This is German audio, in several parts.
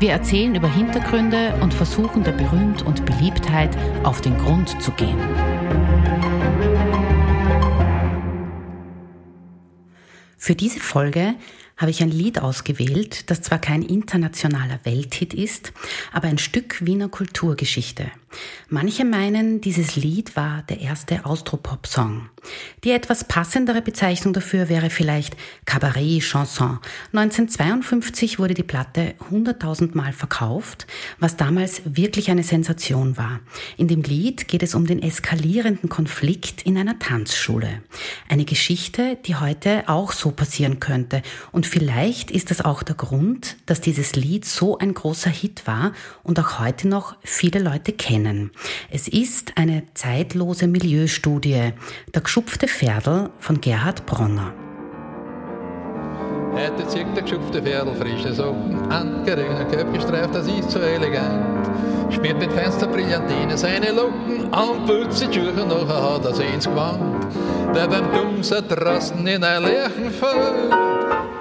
Wir erzählen über Hintergründe und versuchen der Berühmt und Beliebtheit auf den Grund zu gehen. Für diese Folge habe ich ein Lied ausgewählt, das zwar kein internationaler Welthit ist, aber ein Stück Wiener Kulturgeschichte. Manche meinen, dieses Lied war der erste Austropop-Song. Die etwas passendere Bezeichnung dafür wäre vielleicht Cabaret-Chanson. 1952 wurde die Platte 100.000 Mal verkauft, was damals wirklich eine Sensation war. In dem Lied geht es um den eskalierenden Konflikt in einer Tanzschule. Eine Geschichte, die heute auch so passieren könnte und vielleicht ist das auch der Grund, dass dieses Lied so ein großer Hit war und auch heute noch viele Leute kennen. Es ist eine zeitlose Milieustudie, der geschupfte Pferdl von Gerhard Bronner. Heute zieht der geschupfte Pferdl frische Socken an, grüner Köpf gestreift, das ist so elegant. Schmiert mit feinster Brillantine seine Locken an, putzt die Schuhe, nachher hat er sie ins Gewand. Der beim Dumser draußen in ein Lärchen fällt,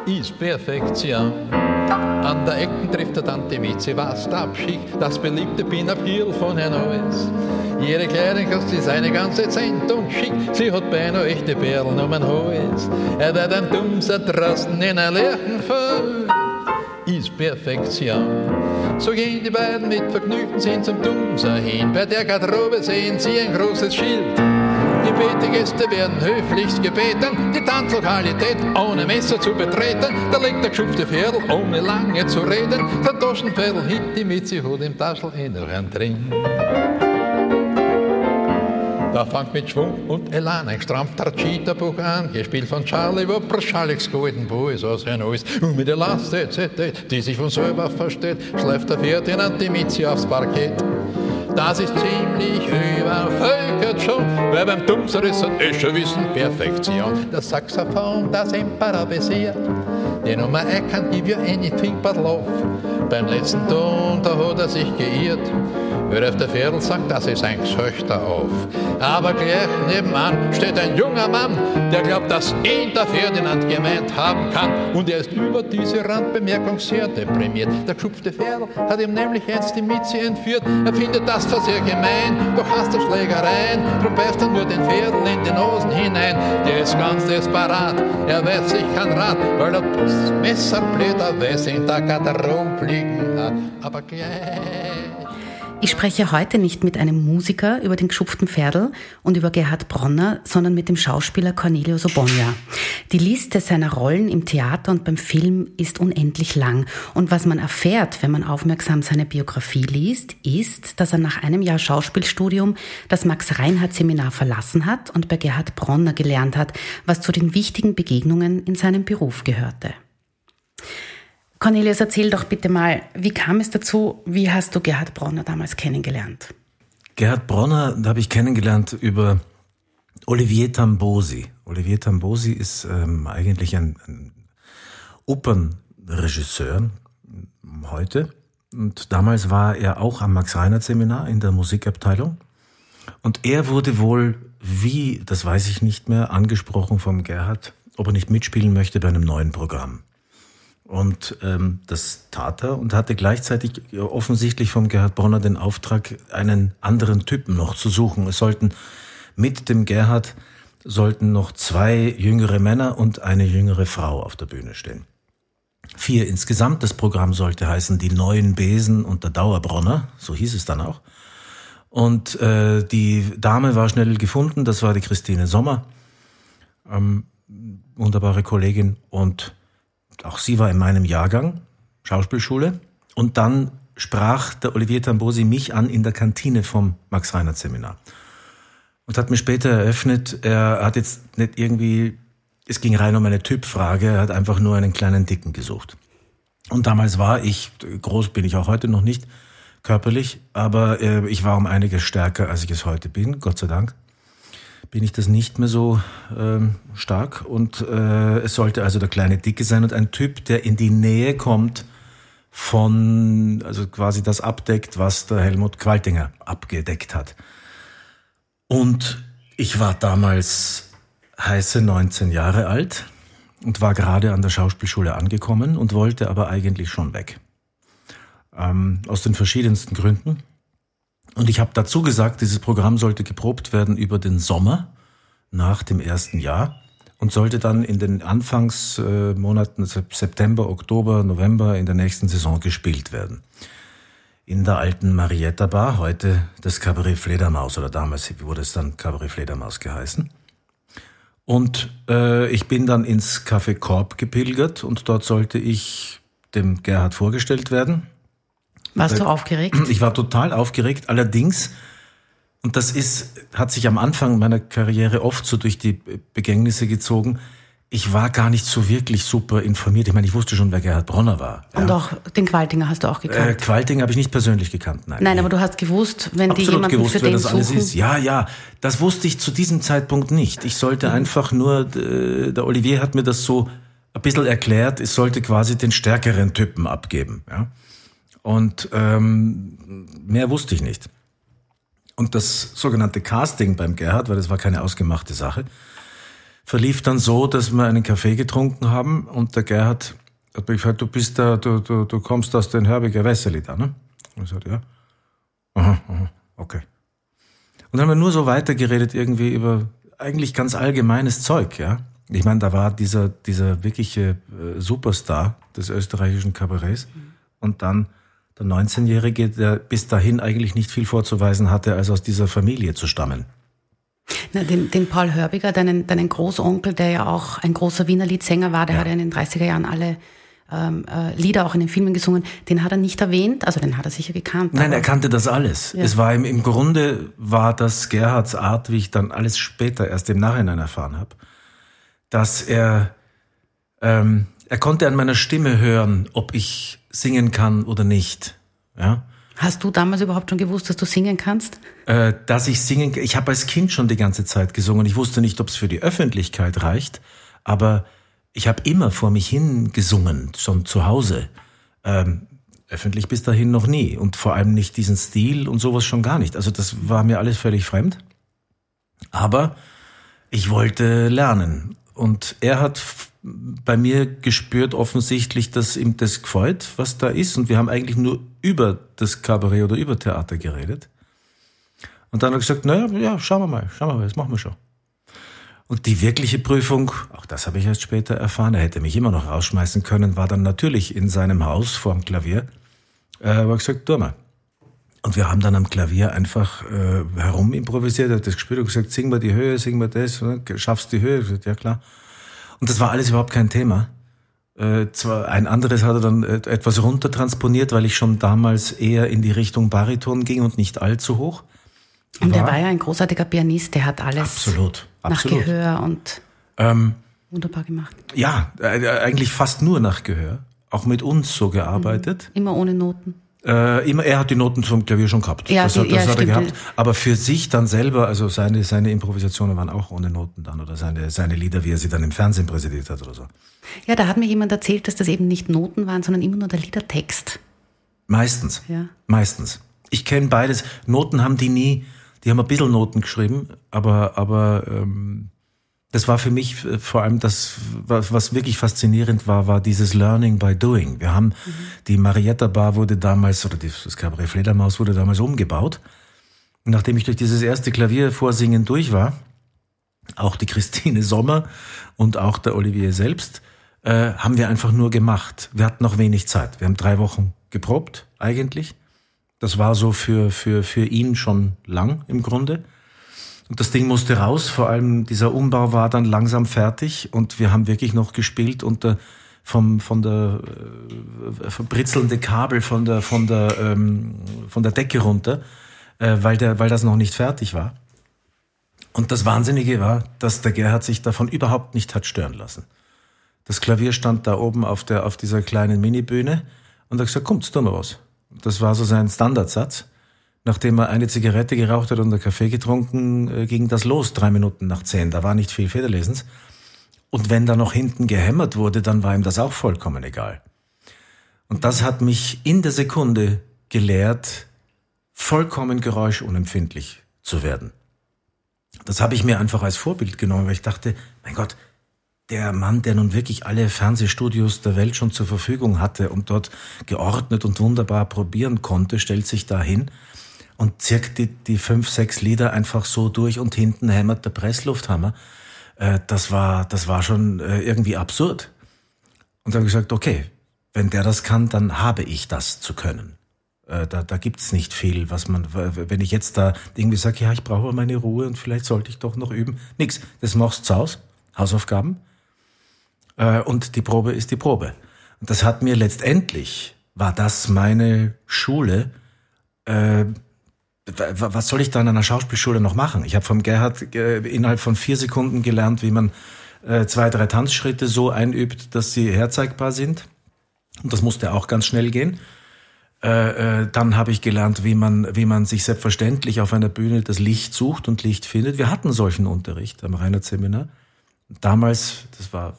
ist Perfektion. An der Ecken trifft der Tante Mitzi was Abschicht, das beliebte Pin-Up-Girl von Herrn Neues. Ihre Kleidung kostet seine ganze Cent und schick, sie hat beinahe echte Perlen um den Hals. Er wird ein Dumser draußen in ein Lerchenfeld, ist Perfektion. So gehen die beiden mit vergnügten Sinn zum Dumser hin, bei der Garderobe sehen sie ein großes Schild. Die Betegäste werden höflichst gebeten, die Tanzlokalität ohne Messer zu betreten. Da legt der geschupfte Pferdl, ohne lange zu reden, der Taschenpferdl hit die Mitzi Hut im Taschel inneren drin. Da fängt mit Schwung und Elan ein strampfter Cheetah-Buch an, gespielt von Charlie Wupper, Charlie's Golden Boys aus ein Neues. Und mit der Last, die sich von selber versteht, schläft der Pferd in Antimitzi aufs Parkett. Das ist ziemlich übervölkert schon, weil beim Dumser ist ein Escher Wissen Perfektion. Das Saxophon, das Emperor besiert, die Nummer can't give you anything but love. Beim letzten Ton, da hat er sich geirrt. Wer auf der Pferdl sagt, das ist ein Gesöchter auf. Aber gleich nebenan steht ein junger Mann, der glaubt, dass ihn der Ferdinand gemeint haben kann. Und er ist über diese Randbemerkung sehr deprimiert. Der geschupfte Pferdl hat ihm nämlich einst die Mitzi entführt. Er findet das zwar sehr gemein, doch hast du Schlägereien. Drum beißt er nur den Pferdl in den Hosen hinein. Der ist ganz desperat, er weiß sich kein Rat, weil er das Messerblätter weiß in der Garderobe hat. Aber gleich ich spreche heute nicht mit einem Musiker über den geschupften Pferdl und über Gerhard Bronner, sondern mit dem Schauspieler Cornelio Sobonia. Die Liste seiner Rollen im Theater und beim Film ist unendlich lang. Und was man erfährt, wenn man aufmerksam seine Biografie liest, ist, dass er nach einem Jahr Schauspielstudium das Max-Reinhardt-Seminar verlassen hat und bei Gerhard Bronner gelernt hat, was zu den wichtigen Begegnungen in seinem Beruf gehörte. Cornelius, erzähl doch bitte mal, wie kam es dazu? Wie hast du Gerhard Bronner damals kennengelernt? Gerhard Bronner habe ich kennengelernt über Olivier Tambosi. Olivier Tambosi ist ähm, eigentlich ein, ein Opernregisseur heute. Und damals war er auch am Max-Reinhardt-Seminar in der Musikabteilung. Und er wurde wohl, wie, das weiß ich nicht mehr, angesprochen vom Gerhard, ob er nicht mitspielen möchte bei einem neuen Programm. Und ähm, das tat er und hatte gleichzeitig offensichtlich vom Gerhard Bronner den Auftrag, einen anderen Typen noch zu suchen. Es sollten mit dem Gerhard sollten noch zwei jüngere Männer und eine jüngere Frau auf der Bühne stehen. Vier insgesamt. Das Programm sollte heißen Die neuen Besen und der Dauerbronner, so hieß es dann auch. Und äh, die Dame war schnell gefunden, das war die Christine Sommer, ähm, wunderbare Kollegin und auch sie war in meinem Jahrgang, Schauspielschule. Und dann sprach der Olivier Tambosi mich an in der Kantine vom Max-Reinhardt-Seminar. Und hat mir später eröffnet, er hat jetzt nicht irgendwie, es ging rein um eine Typfrage, er hat einfach nur einen kleinen Dicken gesucht. Und damals war ich, groß bin ich auch heute noch nicht, körperlich, aber äh, ich war um einiges stärker, als ich es heute bin, Gott sei Dank. Bin ich das nicht mehr so ähm, stark und äh, es sollte also der kleine Dicke sein und ein Typ, der in die Nähe kommt von, also quasi das abdeckt, was der Helmut Qualtinger abgedeckt hat. Und ich war damals heiße 19 Jahre alt und war gerade an der Schauspielschule angekommen und wollte aber eigentlich schon weg. Ähm, aus den verschiedensten Gründen. Und ich habe dazu gesagt, dieses Programm sollte geprobt werden über den Sommer nach dem ersten Jahr und sollte dann in den Anfangsmonaten September, Oktober, November in der nächsten Saison gespielt werden. In der alten Marietta Bar, heute das Cabaret Fledermaus oder damals wurde es dann Cabaret Fledermaus geheißen. Und äh, ich bin dann ins Café Korb gepilgert und dort sollte ich dem Gerhard vorgestellt werden. Warst du aufgeregt? Ich war total aufgeregt. Allerdings und das ist, hat sich am Anfang meiner Karriere oft so durch die Begängnisse gezogen. Ich war gar nicht so wirklich super informiert. Ich meine, ich wusste schon, wer Gerhard Bronner war. Ja. Und auch den Qualtinger hast du auch gekannt? Äh, Qualtinger habe ich nicht persönlich gekannt, nein. Nein, aber du hast gewusst, wenn Absolut die jemanden gewusst, für wer den das alles suchen. ist. Ja, ja, das wusste ich zu diesem Zeitpunkt nicht. Ich sollte mhm. einfach nur, äh, der Olivier hat mir das so ein bisschen erklärt, es sollte quasi den stärkeren Typen abgeben. Ja? Und ähm, mehr wusste ich nicht. Und das sogenannte Casting beim Gerhard, weil das war keine ausgemachte Sache, verlief dann so, dass wir einen Kaffee getrunken haben und der Gerhard hat mich gefragt, du bist da, du, du, du kommst aus den Herbiger Wesseli da, ne? Und ich sagte, ja. Aha, aha, okay. Und dann haben wir nur so weitergeredet irgendwie über eigentlich ganz allgemeines Zeug, ja. Ich meine, da war dieser, dieser wirkliche äh, Superstar des österreichischen Kabarets und dann der 19-Jährige, der bis dahin eigentlich nicht viel vorzuweisen hatte, als aus dieser Familie zu stammen. Na, den, den Paul Hörbiger, deinen, deinen Großonkel, der ja auch ein großer Wiener Liedsänger war, der ja. hat ja in den 30er Jahren alle ähm, äh, Lieder auch in den Filmen gesungen, den hat er nicht erwähnt, also den hat er sicher gekannt. Nein, er kannte das alles. Ja. Es war im, im Grunde war das Gerhards Art, wie ich dann alles später erst im Nachhinein erfahren habe, dass er ähm, er konnte an meiner Stimme hören, ob ich singen kann oder nicht. Ja. Hast du damals überhaupt schon gewusst, dass du singen kannst? Äh, dass ich singen Ich habe als Kind schon die ganze Zeit gesungen. Ich wusste nicht, ob es für die Öffentlichkeit reicht, aber ich habe immer vor mich hin gesungen, schon zu Hause. Ähm, öffentlich bis dahin noch nie. Und vor allem nicht diesen Stil und sowas schon gar nicht. Also das war mir alles völlig fremd. Aber ich wollte lernen. Und er hat bei mir gespürt offensichtlich, dass ihm das gefällt, was da ist. Und wir haben eigentlich nur über das Kabarett oder über Theater geredet. Und dann hat er gesagt, naja, ja, schauen wir mal, schauen wir mal, das machen wir schon. Und die wirkliche Prüfung, auch das habe ich erst später erfahren, er hätte mich immer noch rausschmeißen können, war dann natürlich in seinem Haus vor dem Klavier. Er gesagt, tu mal. Und wir haben dann am Klavier einfach äh, herum improvisiert, er hat das gespürt und gesagt, sing mal die Höhe, sing mal das, schaffst die Höhe. Ich gesagt, ja klar. Und das war alles überhaupt kein Thema. Äh, zwar ein anderes hat er dann äh, etwas runtertransponiert, weil ich schon damals eher in die Richtung Bariton ging und nicht allzu hoch. Und war. er war ja ein großartiger Pianist, der hat alles absolut, nach absolut. Gehör und ähm, wunderbar gemacht. Ja, äh, eigentlich fast nur nach Gehör. Auch mit uns so gearbeitet. Mhm. Immer ohne Noten. Äh, immer, er hat die Noten vom Klavier schon gehabt. Ja, das, die, hat, das ja, hat er gehabt. Aber für sich dann selber, also seine, seine Improvisationen waren auch ohne Noten dann oder seine, seine Lieder, wie er sie dann im Fernsehen präsentiert hat oder so. Ja, da hat mir jemand erzählt, dass das eben nicht Noten waren, sondern immer nur der Liedertext. Meistens. Ja. Meistens. Ich kenne beides. Noten haben die nie, die haben ein bisschen Noten geschrieben, aber, aber ähm, das war für mich äh, vor allem das, was wirklich faszinierend war, war dieses Learning by Doing. Wir haben, die Marietta Bar wurde damals, oder das Cabaret Fledermaus wurde damals umgebaut. Und nachdem ich durch dieses erste Klaviervorsingen durch war, auch die Christine Sommer und auch der Olivier selbst, äh, haben wir einfach nur gemacht. Wir hatten noch wenig Zeit. Wir haben drei Wochen geprobt, eigentlich. Das war so für, für, für ihn schon lang im Grunde. Und das Ding musste raus, vor allem dieser Umbau war dann langsam fertig und wir haben wirklich noch gespielt unter vom, von der äh, verbritzelnde Kabel von der, von der, ähm, von der Decke runter, äh, weil, der, weil das noch nicht fertig war. Und das Wahnsinnige war, dass der Gerhard sich davon überhaupt nicht hat stören lassen. Das Klavier stand da oben auf, der, auf dieser kleinen Minibühne und er hat gesagt, kommt, tun wir was. Das war so sein Standardsatz. Nachdem er eine Zigarette geraucht hat und einen Kaffee getrunken, äh, ging das los, drei Minuten nach zehn. Da war nicht viel Federlesens. Und wenn da noch hinten gehämmert wurde, dann war ihm das auch vollkommen egal. Und das hat mich in der Sekunde gelehrt, vollkommen geräuschunempfindlich zu werden. Das habe ich mir einfach als Vorbild genommen, weil ich dachte, mein Gott, der Mann, der nun wirklich alle Fernsehstudios der Welt schon zur Verfügung hatte und dort geordnet und wunderbar probieren konnte, stellt sich da hin und zirkt die, die fünf, sechs Lieder einfach so durch und hinten hämmert der Presslufthammer. Äh, das war, das war schon äh, irgendwie absurd. Und da habe ich gesagt, okay, wenn der das kann, dann habe ich das zu können. Äh, da, da gibt's nicht viel, was man, wenn ich jetzt da irgendwie sage, ja, ich brauche meine Ruhe und vielleicht sollte ich doch noch üben. Nix, das machst du Hause, Hausaufgaben. Äh, und die Probe ist die Probe. Und das hat mir letztendlich, war das meine Schule, was soll ich da in einer Schauspielschule noch machen? Ich habe vom Gerhard äh, innerhalb von vier Sekunden gelernt, wie man äh, zwei, drei Tanzschritte so einübt, dass sie herzeigbar sind. Und das musste auch ganz schnell gehen. Äh, äh, dann habe ich gelernt, wie man, wie man sich selbstverständlich auf einer Bühne das Licht sucht und Licht findet. Wir hatten solchen Unterricht am Reinhard Seminar. Damals, das war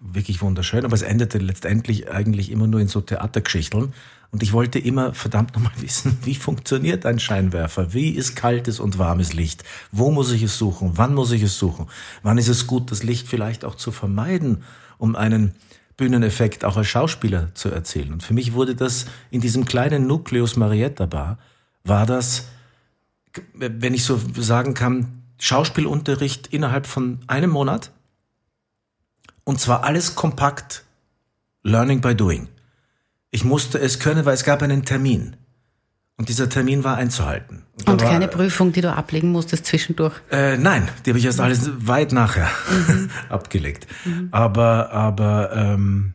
wirklich wunderschön, aber es endete letztendlich eigentlich immer nur in so Theatergeschichteln. Und ich wollte immer verdammt nochmal wissen, wie funktioniert ein Scheinwerfer? Wie ist kaltes und warmes Licht? Wo muss ich es suchen? Wann muss ich es suchen? Wann ist es gut, das Licht vielleicht auch zu vermeiden, um einen Bühneneffekt auch als Schauspieler zu erzielen. Und für mich wurde das in diesem kleinen Nucleus Marietta Bar, war das, wenn ich so sagen kann, Schauspielunterricht innerhalb von einem Monat. Und zwar alles kompakt, Learning by Doing. Ich musste es können, weil es gab einen Termin. Und dieser Termin war einzuhalten. Und, und keine war, Prüfung, die du ablegen musstest zwischendurch? Äh, nein, die habe ich erst alles weit nachher mhm. abgelegt. Mhm. Aber, aber ähm,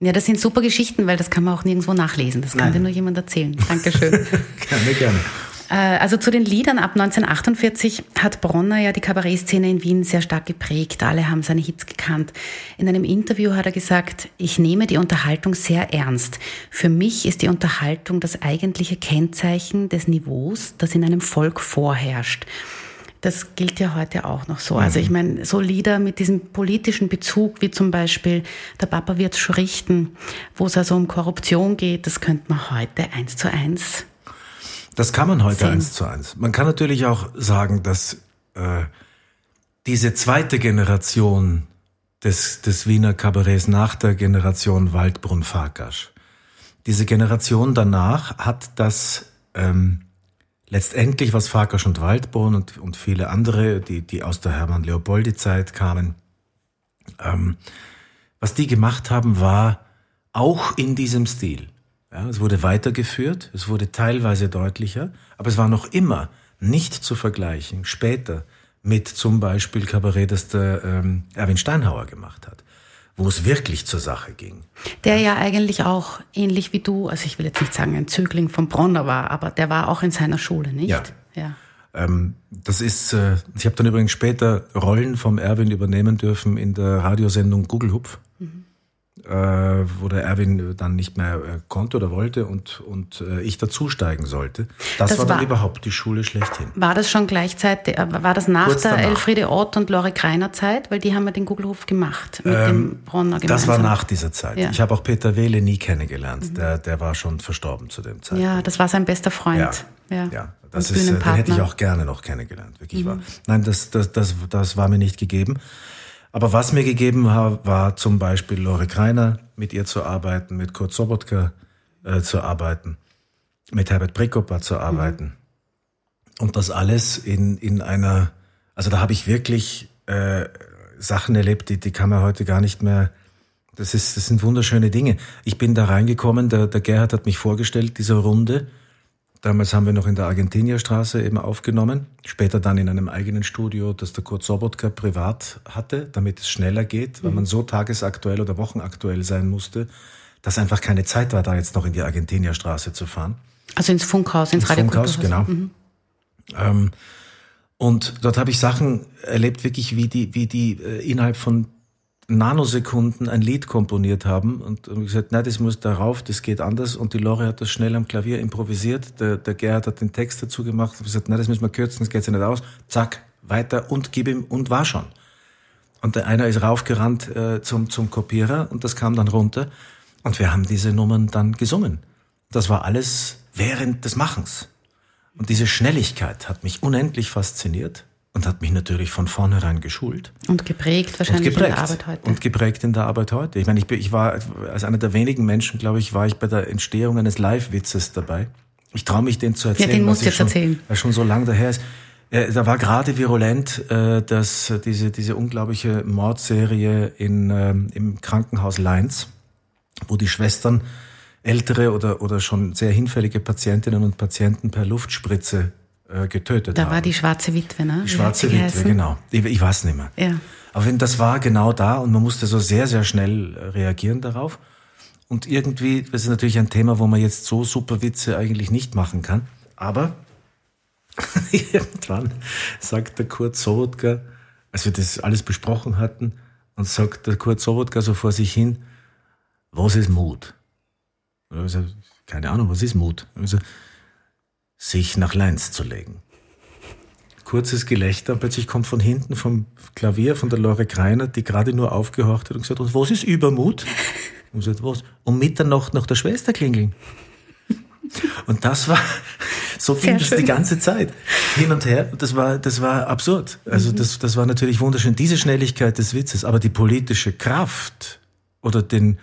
ja, das sind super Geschichten, weil das kann man auch nirgendwo nachlesen. Das kann nein. dir nur jemand erzählen. Dankeschön. gerne, gerne. Äh, also zu den Liedern ab 1948 hat Bronner ja die Kabarettszene in Wien sehr stark geprägt. Alle haben seine Hits gekannt. In einem Interview hat er gesagt, ich nehme die Unterhaltung sehr ernst. Für mich ist die Unterhaltung das eigentliche Kennzeichen des Niveaus, das in einem Volk vorherrscht. Das gilt ja heute auch noch so. Also ich mhm. meine, so Lieder mit diesem politischen Bezug, wie zum Beispiel Der Papa schon richten, wo es also um Korruption geht, das könnte man heute eins zu eins das kann man heute eins zu eins. Man kann natürlich auch sagen, dass äh, diese zweite Generation des, des Wiener Kabarets nach der Generation Waldbrunn-Farkasch, diese Generation danach hat das ähm, letztendlich, was Farkasch und Waldbrunn und, und viele andere, die, die aus der Hermann-Leopoldi-Zeit kamen, ähm, was die gemacht haben, war auch in diesem Stil ja, es wurde weitergeführt, es wurde teilweise deutlicher, aber es war noch immer nicht zu vergleichen später mit zum Beispiel Kabarett, das der ähm, Erwin Steinhauer gemacht hat, wo es wirklich zur Sache ging. Der ja eigentlich auch ähnlich wie du, also ich will jetzt nicht sagen ein Zögling von Bronner war, aber der war auch in seiner Schule, nicht? Ja. ja. Ähm, das ist, äh, ich habe dann übrigens später Rollen vom Erwin übernehmen dürfen in der Radiosendung Google Hupf. Äh, wo der Erwin dann nicht mehr äh, konnte oder wollte und, und äh, ich dazusteigen sollte. Das, das war dann war, überhaupt die Schule schlechthin. War das schon gleichzeitig, äh, war das nach Kurz der danach. Elfriede Ott und Lore Kreiner Zeit? Weil die haben ja den Gugelhof gemacht mit ähm, dem Bronner gemeinsam. Das war nach dieser Zeit. Ja. Ich habe auch Peter Wehle nie kennengelernt. Mhm. Der, der war schon verstorben zu dem Zeitpunkt. Ja, das war sein bester Freund. Ja, ja. ja. Das ist, den hätte ich auch gerne noch kennengelernt, wirklich mhm. wahr. Nein, das, das, das, das war mir nicht gegeben. Aber was mir gegeben war, war zum Beispiel Lore Kreiner, mit ihr zu arbeiten, mit Kurt Sobotka äh, zu arbeiten, mit Herbert Prekopa zu arbeiten. Mhm. Und das alles in, in einer, also da habe ich wirklich äh, Sachen erlebt, die, die kann man heute gar nicht mehr, das, ist, das sind wunderschöne Dinge. Ich bin da reingekommen, der, der Gerhard hat mich vorgestellt, diese Runde. Damals haben wir noch in der Argentinierstraße eben aufgenommen, später dann in einem eigenen Studio, das der Kurt Sobotka privat hatte, damit es schneller geht, weil mhm. man so tagesaktuell oder wochenaktuell sein musste, dass einfach keine Zeit war, da jetzt noch in die Argentinierstraße zu fahren. Also ins Funkhaus, ins, ins Radio Funkhaus, genau. Mhm. Ähm, und dort habe ich Sachen erlebt, wirklich wie die, wie die äh, innerhalb von Nanosekunden ein Lied komponiert haben und, und gesagt, nein, das muss darauf, das geht anders. Und die Lore hat das schnell am Klavier improvisiert. Der, der Gerhard hat den Text dazu gemacht und gesagt, nein, das müssen wir kürzen, das geht ja nicht aus. Zack, weiter und gib ihm und war schon. Und der einer ist raufgerannt äh, zum, zum Kopierer und das kam dann runter. Und wir haben diese Nummern dann gesungen. Das war alles während des Machens. Und diese Schnelligkeit hat mich unendlich fasziniert und hat mich natürlich von vornherein geschult. Und geprägt wahrscheinlich geprägt. in der Arbeit heute. Und geprägt in der Arbeit heute. Ich meine, ich, ich war als einer der wenigen Menschen, glaube ich, war ich bei der Entstehung eines Live-Witzes dabei. Ich traue mich, den zu erzählen. Ja, den musst du jetzt schon, erzählen. Weil schon so lange daher ist. Äh, Da war gerade virulent, äh, dass diese, diese unglaubliche Mordserie in, ähm, im Krankenhaus Leins, wo die Schwestern ältere oder, oder schon sehr hinfällige Patientinnen und Patienten per Luftspritze äh, getötet da haben. war die schwarze Witwe, ne? Die schwarze Witwe, genau. Ich, ich weiß nicht mehr. Ja. Aber wenn das war genau da und man musste so sehr, sehr schnell äh, reagieren darauf. Und irgendwie, das ist natürlich ein Thema, wo man jetzt so super Witze eigentlich nicht machen kann. Aber irgendwann sagt der Kurt Sobotka, als wir das alles besprochen hatten, und sagt der Kurt Sobotka so vor sich hin, was ist Mut? Keine Ahnung, was ist Mut? Und ich so, sich nach Leins zu legen kurzes Gelächter. Plötzlich kommt von hinten vom Klavier von der Lore Kreiner, die gerade nur aufgehorcht hat und gesagt, und was ist Übermut? Und gesagt, was? Um Mitternacht nach der Schwester klingeln. Und das war, so ging das die ganze Zeit. Hin und her. Das war, das war absurd. Also das, das war natürlich wunderschön. Diese Schnelligkeit des Witzes, aber die politische Kraft oder den,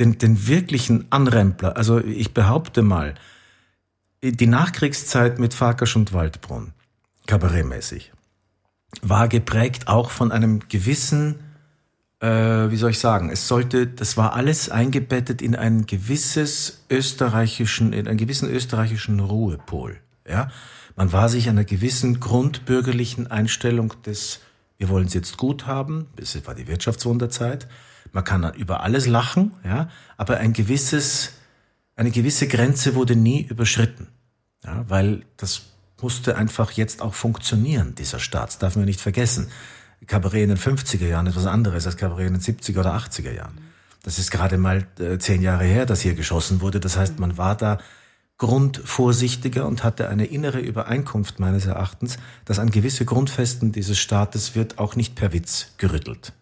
den, den wirklichen Anrempler. Also ich behaupte mal, die Nachkriegszeit mit Farkasch und Waldbrunn, kabarettmäßig, war geprägt auch von einem gewissen, äh, wie soll ich sagen, es sollte, das war alles eingebettet in ein gewisses österreichischen, in einen gewissen österreichischen Ruhepol. Ja, man war sich einer gewissen grundbürgerlichen Einstellung des, wir wollen es jetzt gut haben, es war die Wirtschaftswunderzeit, man kann über alles lachen, ja, aber ein gewisses, eine gewisse Grenze wurde nie überschritten. Ja, weil das musste einfach jetzt auch funktionieren, dieser Staat. Das darf man nicht vergessen. Kabarett in den 50er Jahren ist was anderes als Kabarett in den 70er oder 80er Jahren. Das ist gerade mal äh, zehn Jahre her, dass hier geschossen wurde. Das heißt, man war da grundvorsichtiger und hatte eine innere Übereinkunft meines Erachtens, dass an gewisse Grundfesten dieses Staates wird auch nicht per Witz gerüttelt.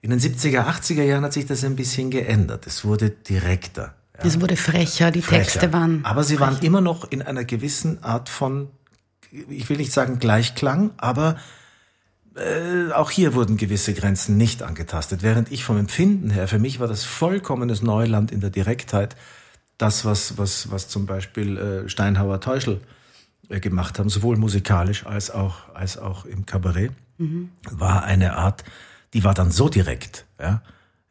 In den 70er, 80er Jahren hat sich das ein bisschen geändert. Es wurde direkter. Es wurde frecher, die frecher. Texte waren. Aber sie waren immer noch in einer gewissen Art von, ich will nicht sagen Gleichklang, aber äh, auch hier wurden gewisse Grenzen nicht angetastet. Während ich vom Empfinden her, für mich war das vollkommenes Neuland in der Direktheit, das, was, was, was zum Beispiel äh, Steinhauer Teuschel äh, gemacht haben, sowohl musikalisch als auch, als auch im Kabarett, war eine Art, die war dann so direkt, ja,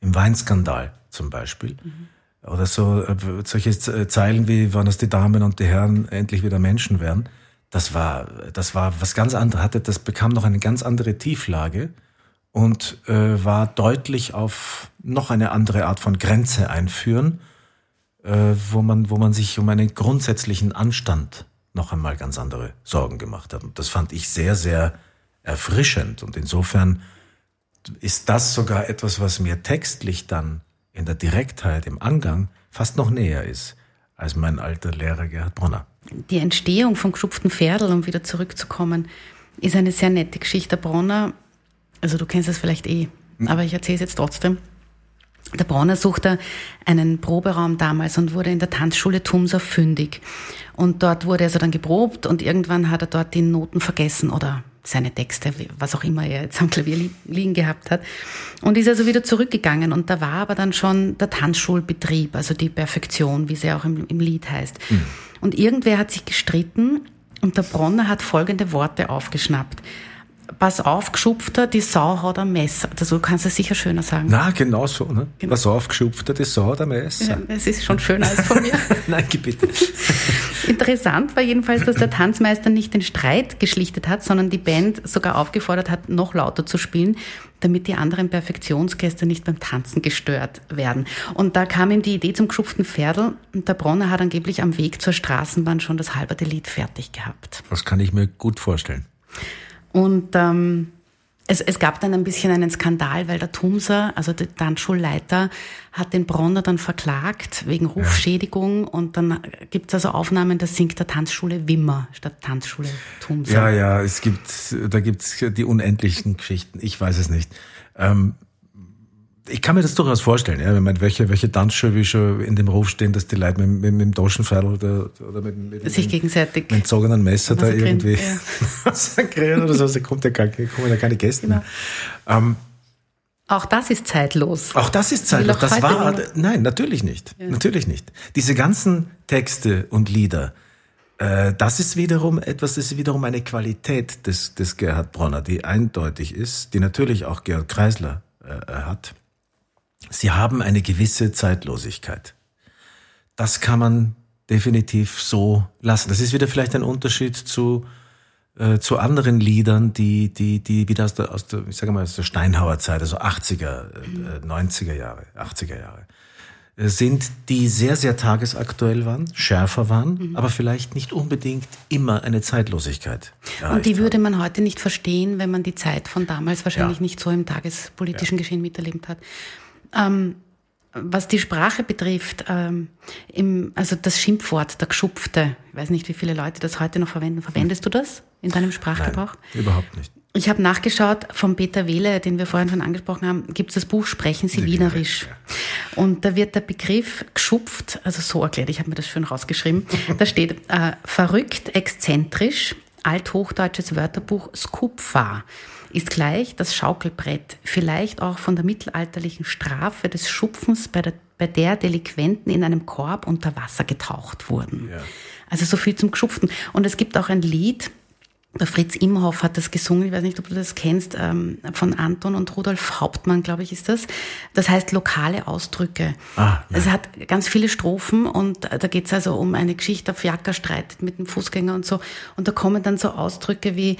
im Weinskandal zum Beispiel. Oder so äh, solche Z- Zeilen wie, wann es die Damen und die Herren endlich wieder Menschen werden. Das war, das war was ganz anderes, hatte, das bekam noch eine ganz andere Tieflage und äh, war deutlich auf noch eine andere Art von Grenze einführen, äh, wo man, wo man sich um einen grundsätzlichen Anstand noch einmal ganz andere Sorgen gemacht hat. Und das fand ich sehr, sehr erfrischend. Und insofern ist das sogar etwas, was mir textlich dann in der Direktheit, im Angang fast noch näher ist als mein alter Lehrer Gerhard Brunner. Die Entstehung vom geschupften Pferdl, um wieder zurückzukommen, ist eine sehr nette Geschichte. Der Bronner, also du kennst es vielleicht eh, aber ich erzähle es jetzt trotzdem. Der Bronner suchte einen Proberaum damals und wurde in der Tanzschule Tumser fündig. Und dort wurde also dann geprobt und irgendwann hat er dort die Noten vergessen oder seine Texte, was auch immer er jetzt am Klavier li liegen gehabt hat. Und ist also wieder zurückgegangen. Und da war aber dann schon der Tanzschulbetrieb, also die Perfektion, wie sie auch im, im Lied heißt. Und irgendwer hat sich gestritten und der Bronner hat folgende Worte aufgeschnappt. Pass auf, Geschupfter, die Sau hat ein Messer. Also du kannst es sicher schöner sagen. Na, genau so, ne? Genau. Was aufgeschupft hat, das Sau der Messer. Ja, es ist schon schöner als von mir. Nein, bitte. Interessant war jedenfalls, dass der Tanzmeister nicht den Streit geschlichtet hat, sondern die Band sogar aufgefordert hat, noch lauter zu spielen, damit die anderen Perfektionsgäste nicht beim Tanzen gestört werden. Und da kam ihm die Idee zum geschupften Pferdl und der Bronner hat angeblich am Weg zur Straßenbahn schon das halberte Lied fertig gehabt. Das kann ich mir gut vorstellen. Und ähm, es, es gab dann ein bisschen einen Skandal, weil der Tumser, also der Tanzschulleiter, hat den Bronner dann verklagt wegen Rufschädigung ja. und dann gibt es also Aufnahmen, da singt der Tanzschule Wimmer statt Tanzschule Tumser. Ja, ja, es gibt, da gibt's die unendlichen Geschichten, ich weiß es nicht. Ähm, ich kann mir das durchaus vorstellen, ja, wenn man welche, welche Tanzschuhe wie schon in dem Ruf stehen, dass die Leute mit, mit, mit dem Taschenpfeil oder, oder mit, mit, sich gegenseitig mit dem zogenen Messer da irgendwie ja. massakrieren oder so, da kommt ja gar, kommen ja keine Gäste genau. mehr. Ähm, auch das ist zeitlos. Auch das ist zeitlos. Das war, nein, natürlich nicht. Ja. Natürlich nicht. Diese ganzen Texte und Lieder, äh, das ist wiederum etwas, das ist wiederum eine Qualität des, des Gerhard Bronner, die eindeutig ist, die natürlich auch Georg Kreisler äh, hat sie haben eine gewisse Zeitlosigkeit. Das kann man definitiv so lassen. Das ist wieder vielleicht ein Unterschied zu äh, zu anderen Liedern, die die die wieder aus der aus der ich sage mal aus der Steinhauer Zeit, also 80er, äh, 90er Jahre, 80er Jahre äh, sind, die sehr, sehr tagesaktuell waren, schärfer waren, mhm. aber vielleicht nicht unbedingt immer eine Zeitlosigkeit. Und die würde man heute nicht verstehen, wenn man die Zeit von damals wahrscheinlich ja. nicht so im tagespolitischen ja. Geschehen miterlebt hat. Ähm, was die Sprache betrifft, ähm, im, also das Schimpfwort, der Geschupfte, ich weiß nicht, wie viele Leute das heute noch verwenden. Verwendest du das in deinem Sprachgebrauch? Nein, überhaupt nicht. Ich habe nachgeschaut, vom Peter Wehle, den wir vorhin schon angesprochen haben, gibt es das Buch Sprechen Sie Wienerisch. Und da wird der Begriff geschupft, also so erklärt, ich habe mir das schön rausgeschrieben. da steht äh, verrückt, exzentrisch, althochdeutsches Wörterbuch Skupfa ist gleich das Schaukelbrett, vielleicht auch von der mittelalterlichen Strafe des Schupfens, bei der, bei der Delinquenten in einem Korb unter Wasser getaucht wurden. Ja. Also so viel zum Geschupften. Und es gibt auch ein Lied, der Fritz Imhoff hat das gesungen, ich weiß nicht, ob du das kennst, ähm, von Anton und Rudolf Hauptmann, glaube ich, ist das. Das heißt lokale Ausdrücke. Ah, es hat ganz viele Strophen und da geht es also um eine Geschichte, auf Jacker streitet mit dem Fußgänger und so. Und da kommen dann so Ausdrücke wie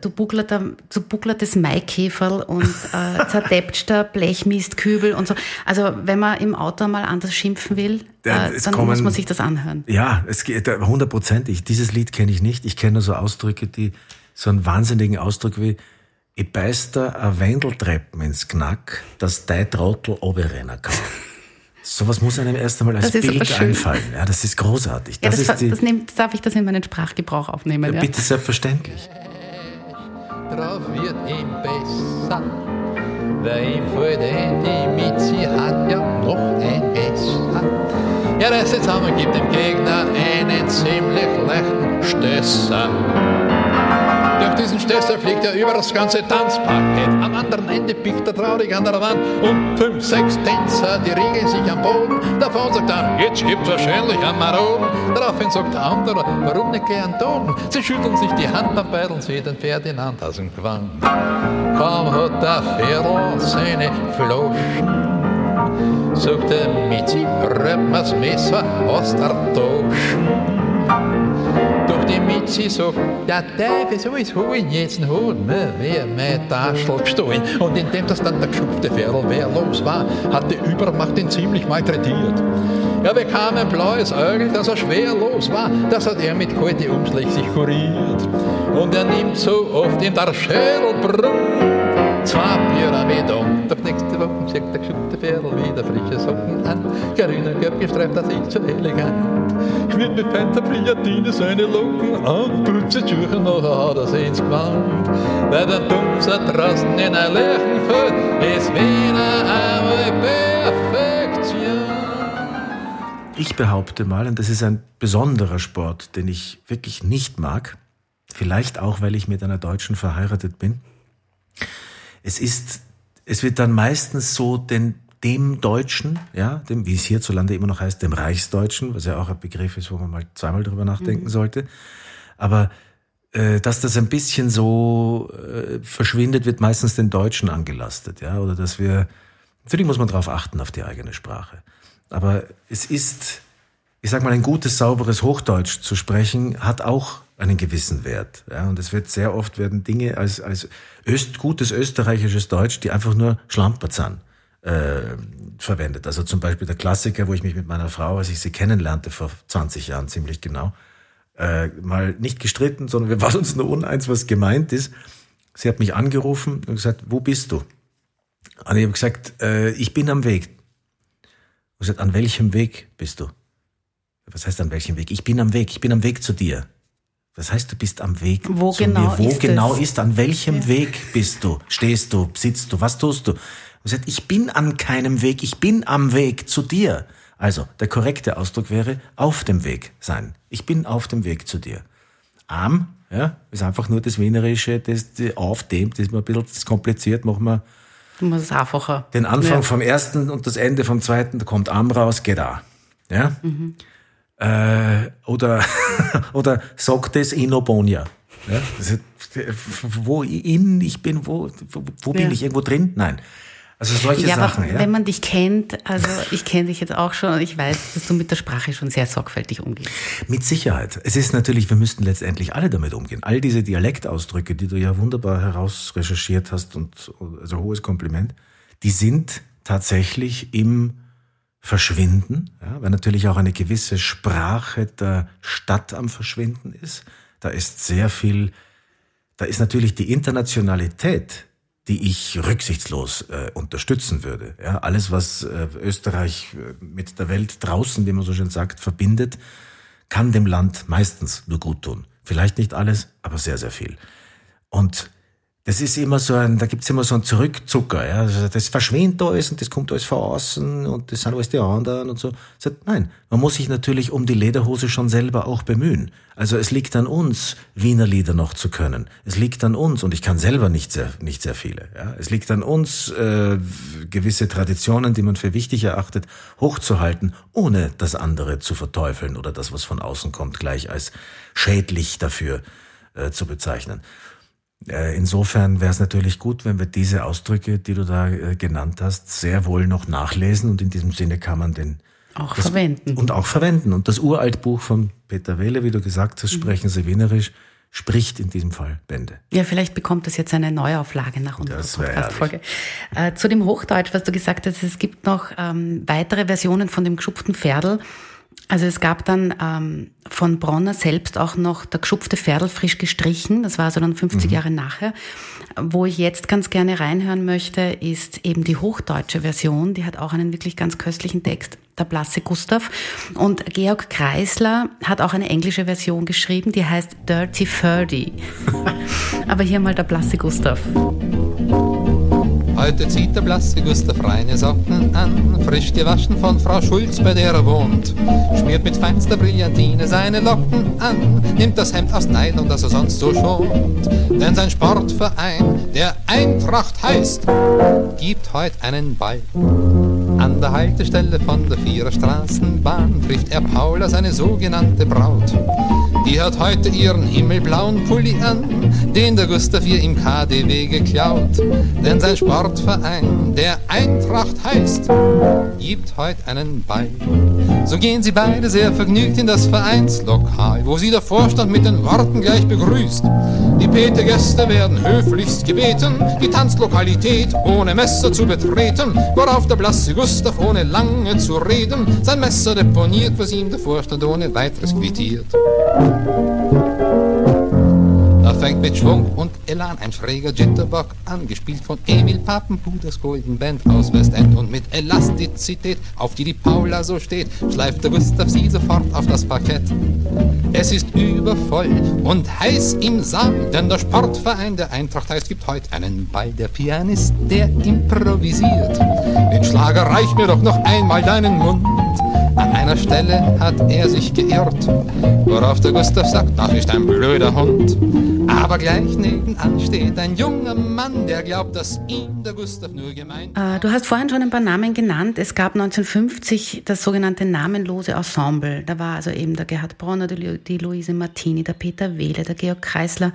du bucklerter, du bucklertes Maikäferl und äh, zerdeppter Blechmistkübel und so. Also wenn man im Auto mal anders schimpfen will, äh, dann kommen, muss man sich das anhören. Ja, es geht hundertprozentig. Dieses Lied kenne ich nicht. Ich kenne nur so Ausdrücke, die so einen wahnsinnigen Ausdruck wie ich beiß da ein Wendeltreppen ins Knack, dass dein Trottel oberrennen kann. Sowas muss einem erst einmal als Bild einfallen. Ja, das ist großartig. Das, ja, das, ist die, das nimmt, darf ich das in meinen Sprachgebrauch aufnehmen? Ja, bitte, selbstverständlich. Drauf wird ihm besser, weil ihm vor den die Mitzi hat ja noch ein. Ja, das zusammen gibt dem Gegner einen ziemlich leichten Stößer. Durch diesen Stößer fliegt er über das ganze Tanzparkett. Am anderen Ende pickt er traurig an der Wand und fünf, sechs Tänzer, die riegeln sich am Boden. Davon sagt er, jetzt gibt's wahrscheinlich einen Maroden. Daraufhin sagt der andere, warum nicht gern Toten? Sie schütteln sich die Hand Beil und sehen den Ferdinand aus dem Gewand. Kaum hat der Pferdl seine Floschen Messer aus der Tasche. Doch die Mitzi sagt, der Teufel holen, jetzt holen wir wer mein Taschel gestohlen. Und indem das dann der geschupfte Ferl wehrlos war, hat die Übermacht ihn ziemlich malträtiert. Er bekam ein blaues Auge, das er schwerlos war, das hat er mit kalte Umschläge sich kuriert. Und er nimmt so oft in der Schädel zwei Pyramiden. Doch nächste Woche schickt der geschuppte Pferd wieder frische Socken an. Carina Göpp gestreift, das ist so elegant. Schmiert mit feiner Brillantine seine Locken an, putzt die Schuhe hat er sie ins Gewand. Weil der Dumser draußen in ein Lärchen fällt, ist wieder einmal Perfektion. Ich behaupte mal, und das ist ein besonderer Sport, den ich wirklich nicht mag, vielleicht auch, weil ich mit einer Deutschen verheiratet bin, es ist, es wird dann meistens so den, dem Deutschen, ja, dem, wie es hierzulande immer noch heißt, dem Reichsdeutschen, was ja auch ein Begriff ist, wo man mal zweimal drüber nachdenken mhm. sollte. Aber äh, dass das ein bisschen so äh, verschwindet, wird meistens den Deutschen angelastet, ja, oder dass wir, natürlich muss man darauf achten, auf die eigene Sprache. Aber es ist, ich sag mal, ein gutes, sauberes Hochdeutsch zu sprechen, hat auch einen gewissen Wert. Ja, und es wird sehr oft werden Dinge als, als Öst, gutes österreichisches Deutsch, die einfach nur schlampert sind, äh, verwendet. Also zum Beispiel der Klassiker, wo ich mich mit meiner Frau, als ich sie kennenlernte vor 20 Jahren ziemlich genau, äh, mal nicht gestritten, sondern wir waren uns nur uneins, was gemeint ist. Sie hat mich angerufen und gesagt, wo bist du? Und ich habe gesagt, äh, ich bin am Weg. Und gesagt, an welchem Weg bist du? Was heißt an welchem Weg? Ich bin am Weg, ich bin am Weg zu dir. Das heißt, du bist am Weg Wo zu genau mir. Wo ist genau es? ist, an welchem Ja. Weg bist du? Stehst du, sitzt du, was tust du? Und sagt, ich bin an keinem Weg, ich bin am Weg zu dir. Also, der korrekte Ausdruck wäre auf dem Weg sein. Ich bin auf dem Weg zu dir. Am, ja, ist einfach nur das Wienerische, das, auf dem, das ist mir ein bisschen kompliziert, machen wir Du musst es einfacher. den Anfang Ja. vom ersten und das Ende vom zweiten, da kommt am raus, geht da. Ja? Mhm. Äh, oder, oder sagt es Inobonia. Ja? Ist, wo in ich bin, wo, wo, wo bin Ja. ich irgendwo drin? Nein. Also solche Ja, Sachen. aber ja? wenn man dich kennt, also ich kenne dich jetzt auch schon und ich weiß, dass du mit der Sprache schon sehr sorgfältig umgehst. Mit Sicherheit. Es ist natürlich, wir müssten letztendlich alle damit umgehen. All diese Dialektausdrücke, die du ja wunderbar herausrecherchiert hast und also hohes Kompliment, die sind tatsächlich im Verschwinden, ja, weil natürlich auch eine gewisse Sprache der Stadt am Verschwinden ist. Da ist sehr viel, da ist natürlich die Internationalität, die ich rücksichtslos äh, unterstützen würde. Ja, alles, was äh, Österreich äh, mit der Welt draußen, wie man so schön sagt, verbindet, kann dem Land meistens nur gut tun. Vielleicht nicht alles, aber sehr, sehr viel. Und das ist immer so ein, da gibt's immer so einen Zurückzucker, ja. Also das verschwindet alles und das kommt alles von außen und das sind alles die anderen und so. Nein, man muss sich natürlich um die Lederhose schon selber auch bemühen. Also es liegt an uns, Wiener Lieder noch zu können. Es liegt an uns, und ich kann selber nicht sehr, nicht sehr viele, ja. Es liegt an uns, äh, gewisse Traditionen, die man für wichtig erachtet, hochzuhalten, ohne das andere zu verteufeln oder das, was von außen kommt, gleich als schädlich dafür äh, zu bezeichnen. Äh, Insofern wäre es natürlich gut, wenn wir diese Ausdrücke, die du da äh, genannt hast, sehr wohl noch nachlesen und in diesem Sinne kann man den Auch das, verwenden. Und auch verwenden. Und das Uraltbuch von Peter Wehle, wie du gesagt Mhm. hast, sprechen Sie Wienerisch, spricht in diesem Fall Bände. Ja, vielleicht bekommt das jetzt eine Neuauflage nach unserer Podcast-Folge. Äh, zu dem Hochdeutsch, was du gesagt hast, es gibt noch ähm, weitere Versionen von dem geschupften Pferdl. Also es gab dann ähm, von Bronner selbst auch noch der geschupfte Pferdl frisch gestrichen. Das war also dann 50 Jahre nachher. Wo ich jetzt ganz gerne reinhören möchte, ist eben die hochdeutsche Version. Die hat auch einen wirklich ganz köstlichen Text. Der blasse Gustav. Und Georg Kreisler hat auch eine englische Version geschrieben, die heißt Dirty Ferdy. Aber hier mal der blasse Gustav. Heute zieht der blasse Gustav reine Socken an, frisch gewaschen von Frau Schulz, bei der er wohnt. Schmiert mit feinster Brillantine seine Locken an, nimmt das Hemd aus Nylon, das er sonst so schont. Denn sein Sportverein, der Eintracht heißt, gibt heute einen Ball. An der Haltestelle von der Vierer Straßenbahn trifft er Paula, seine sogenannte Braut. Die hat heute ihren himmelblauen Pulli an, den der Gustav ihr im KDW geklaut. Denn sein Sportverein, der Eintracht heißt, gibt heute einen Ball. So gehen sie beide sehr vergnügt in das Vereinslokal, wo sie der Vorstand mit den Worten gleich begrüßt. Die Pete-Gäste werden höflichst gebeten, die Tanzlokalität ohne Messer zu betreten, worauf der blasse Gustav ohne lange zu reden sein Messer deponiert, was ihm der Vorstand ohne weiteres quittiert. Fängt mit Schwung und Elan ein schräger Jitterbug an, gespielt von Emil Papenpuders Golden Band aus Westend und mit Elastizität, auf die die Paula so steht, schleift der Gustav sie sofort auf das Parkett. Es ist übervoll und heiß im Saal, denn der Sportverein der Eintracht heißt, gibt heute einen Ball. Der Pianist, der improvisiert. Den Schlager reich mir doch noch einmal deinen Mund. An einer Stelle hat er sich geirrt, worauf der Gustav sagt, das ist ein blöder Hund. Aber gleich nebenan steht ein junger Mann, der glaubt, dass ihm der Gustav nur gemeint Äh, Du hast vorhin schon ein paar Namen genannt. Es gab 1950 das sogenannte namenlose Ensemble. Da war also eben der Gerhard Bronner, die, die Luise Martini, der Peter Wehle, der Georg Kreisler,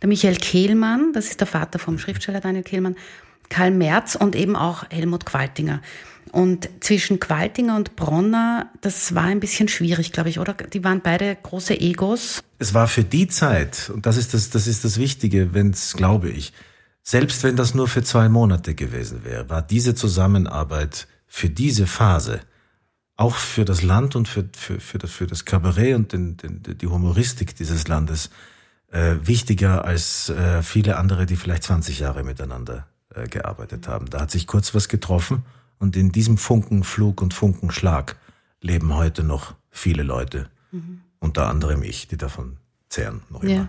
der Michael Kehlmann, das ist der Vater vom Schriftsteller Daniel Kehlmann, Karl Merz und eben auch Helmut Qualtinger. Und zwischen Qualtinger und Bronner, das war ein bisschen schwierig, glaube ich, oder? Die waren beide große Egos. Es war für die Zeit, und das ist das, das ist das Wichtige, wenn's, glaube ich, selbst wenn das nur für zwei Monate gewesen wäre, war diese Zusammenarbeit für diese Phase, auch für das Land und für, für, für, das, für das Kabarett und den, den, die Humoristik dieses Landes, äh, wichtiger als äh, viele andere, die vielleicht 20 Jahre miteinander äh, gearbeitet haben. Da hat sich kurz was getroffen und in diesem Funkenflug und Funkenschlag leben heute noch viele Leute, mhm. unter anderem ich, die davon zehren noch immer. Ja.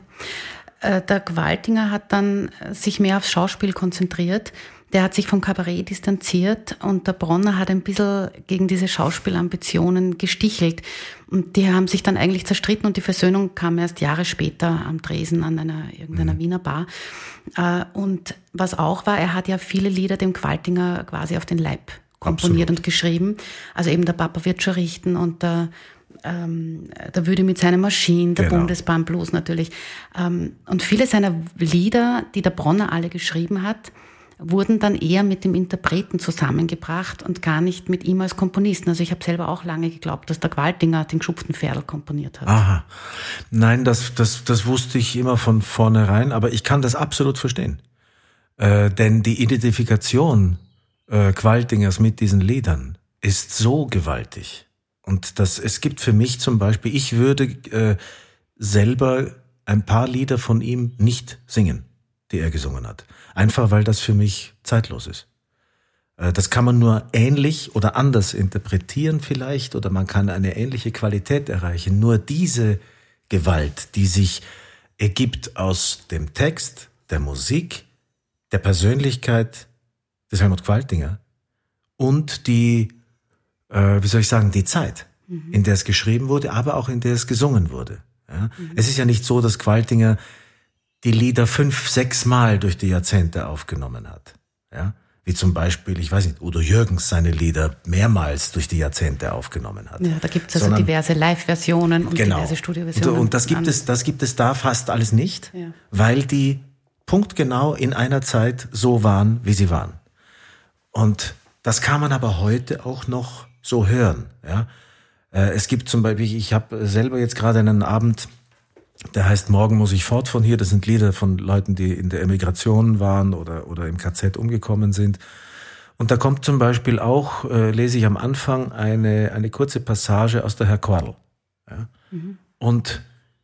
Äh, der Gewaltinger hat dann sich mehr aufs Schauspiel konzentriert. Der hat sich vom Kabarett distanziert und der Bronner hat ein bisschen gegen diese Schauspielambitionen gestichelt. Und die haben sich dann eigentlich zerstritten und die Versöhnung kam erst Jahre später am Tresen an einer irgendeiner mhm. Wiener Bar. Äh, und was auch war, er hat ja viele Lieder dem Qualtinger quasi auf den Leib komponiert Absolut. und geschrieben. Also eben der Papa wird schon richten und der ähm, der Würde mit seiner Maschine, der genau. Bundesbahnblues natürlich. Ähm, und viele seiner Lieder, die der Bronner alle geschrieben hat, wurden dann eher mit dem Interpreten zusammengebracht und gar nicht mit ihm als Komponisten. Also ich habe selber auch lange geglaubt, dass der Gewaltinger den geschupften Pferdl komponiert hat. Aha. Nein, das, das, das wusste ich immer von vornherein, aber ich kann das absolut verstehen. Äh, denn die Identifikation äh, Qualtingers mit diesen Liedern ist so gewaltig. Und das, es gibt für mich zum Beispiel, ich würde äh, selber ein paar Lieder von ihm nicht singen, die er gesungen hat. Einfach weil das für mich zeitlos ist. Äh, das kann man nur ähnlich oder anders interpretieren vielleicht oder man kann eine ähnliche Qualität erreichen. Nur diese Gewalt, die sich ergibt aus dem Text, der Musik, der Persönlichkeit des Helmut Qualtinger und die äh, wie soll ich sagen, die Zeit, mhm. in der es geschrieben wurde, aber auch in der es gesungen wurde. Ja? Mhm. Es ist ja nicht so, dass Qualtinger die Lieder fünf, sechs Mal durch die Jahrzehnte aufgenommen hat. Ja? Wie zum Beispiel, ich weiß nicht, Udo Jürgens seine Lieder mehrmals durch die Jahrzehnte aufgenommen hat. Ja, da gibt es also Sondern, diverse Live-Versionen und genau. diverse Studioversionen. Und, und das gibt es, das gibt es da fast alles nicht, ja. weil die punktgenau in einer Zeit so waren, wie sie waren. Und das kann man aber heute auch noch so hören. Ja? Äh, es gibt zum Beispiel, ich habe selber jetzt gerade einen Abend, der heißt Morgen muss ich fort von hier. Das sind Lieder von Leuten, die in der Emigration waren oder, oder im KZ umgekommen sind. Und da kommt zum Beispiel auch, äh, lese ich am Anfang, eine, eine kurze Passage aus der Herr Quadl. Ja? Mhm. Und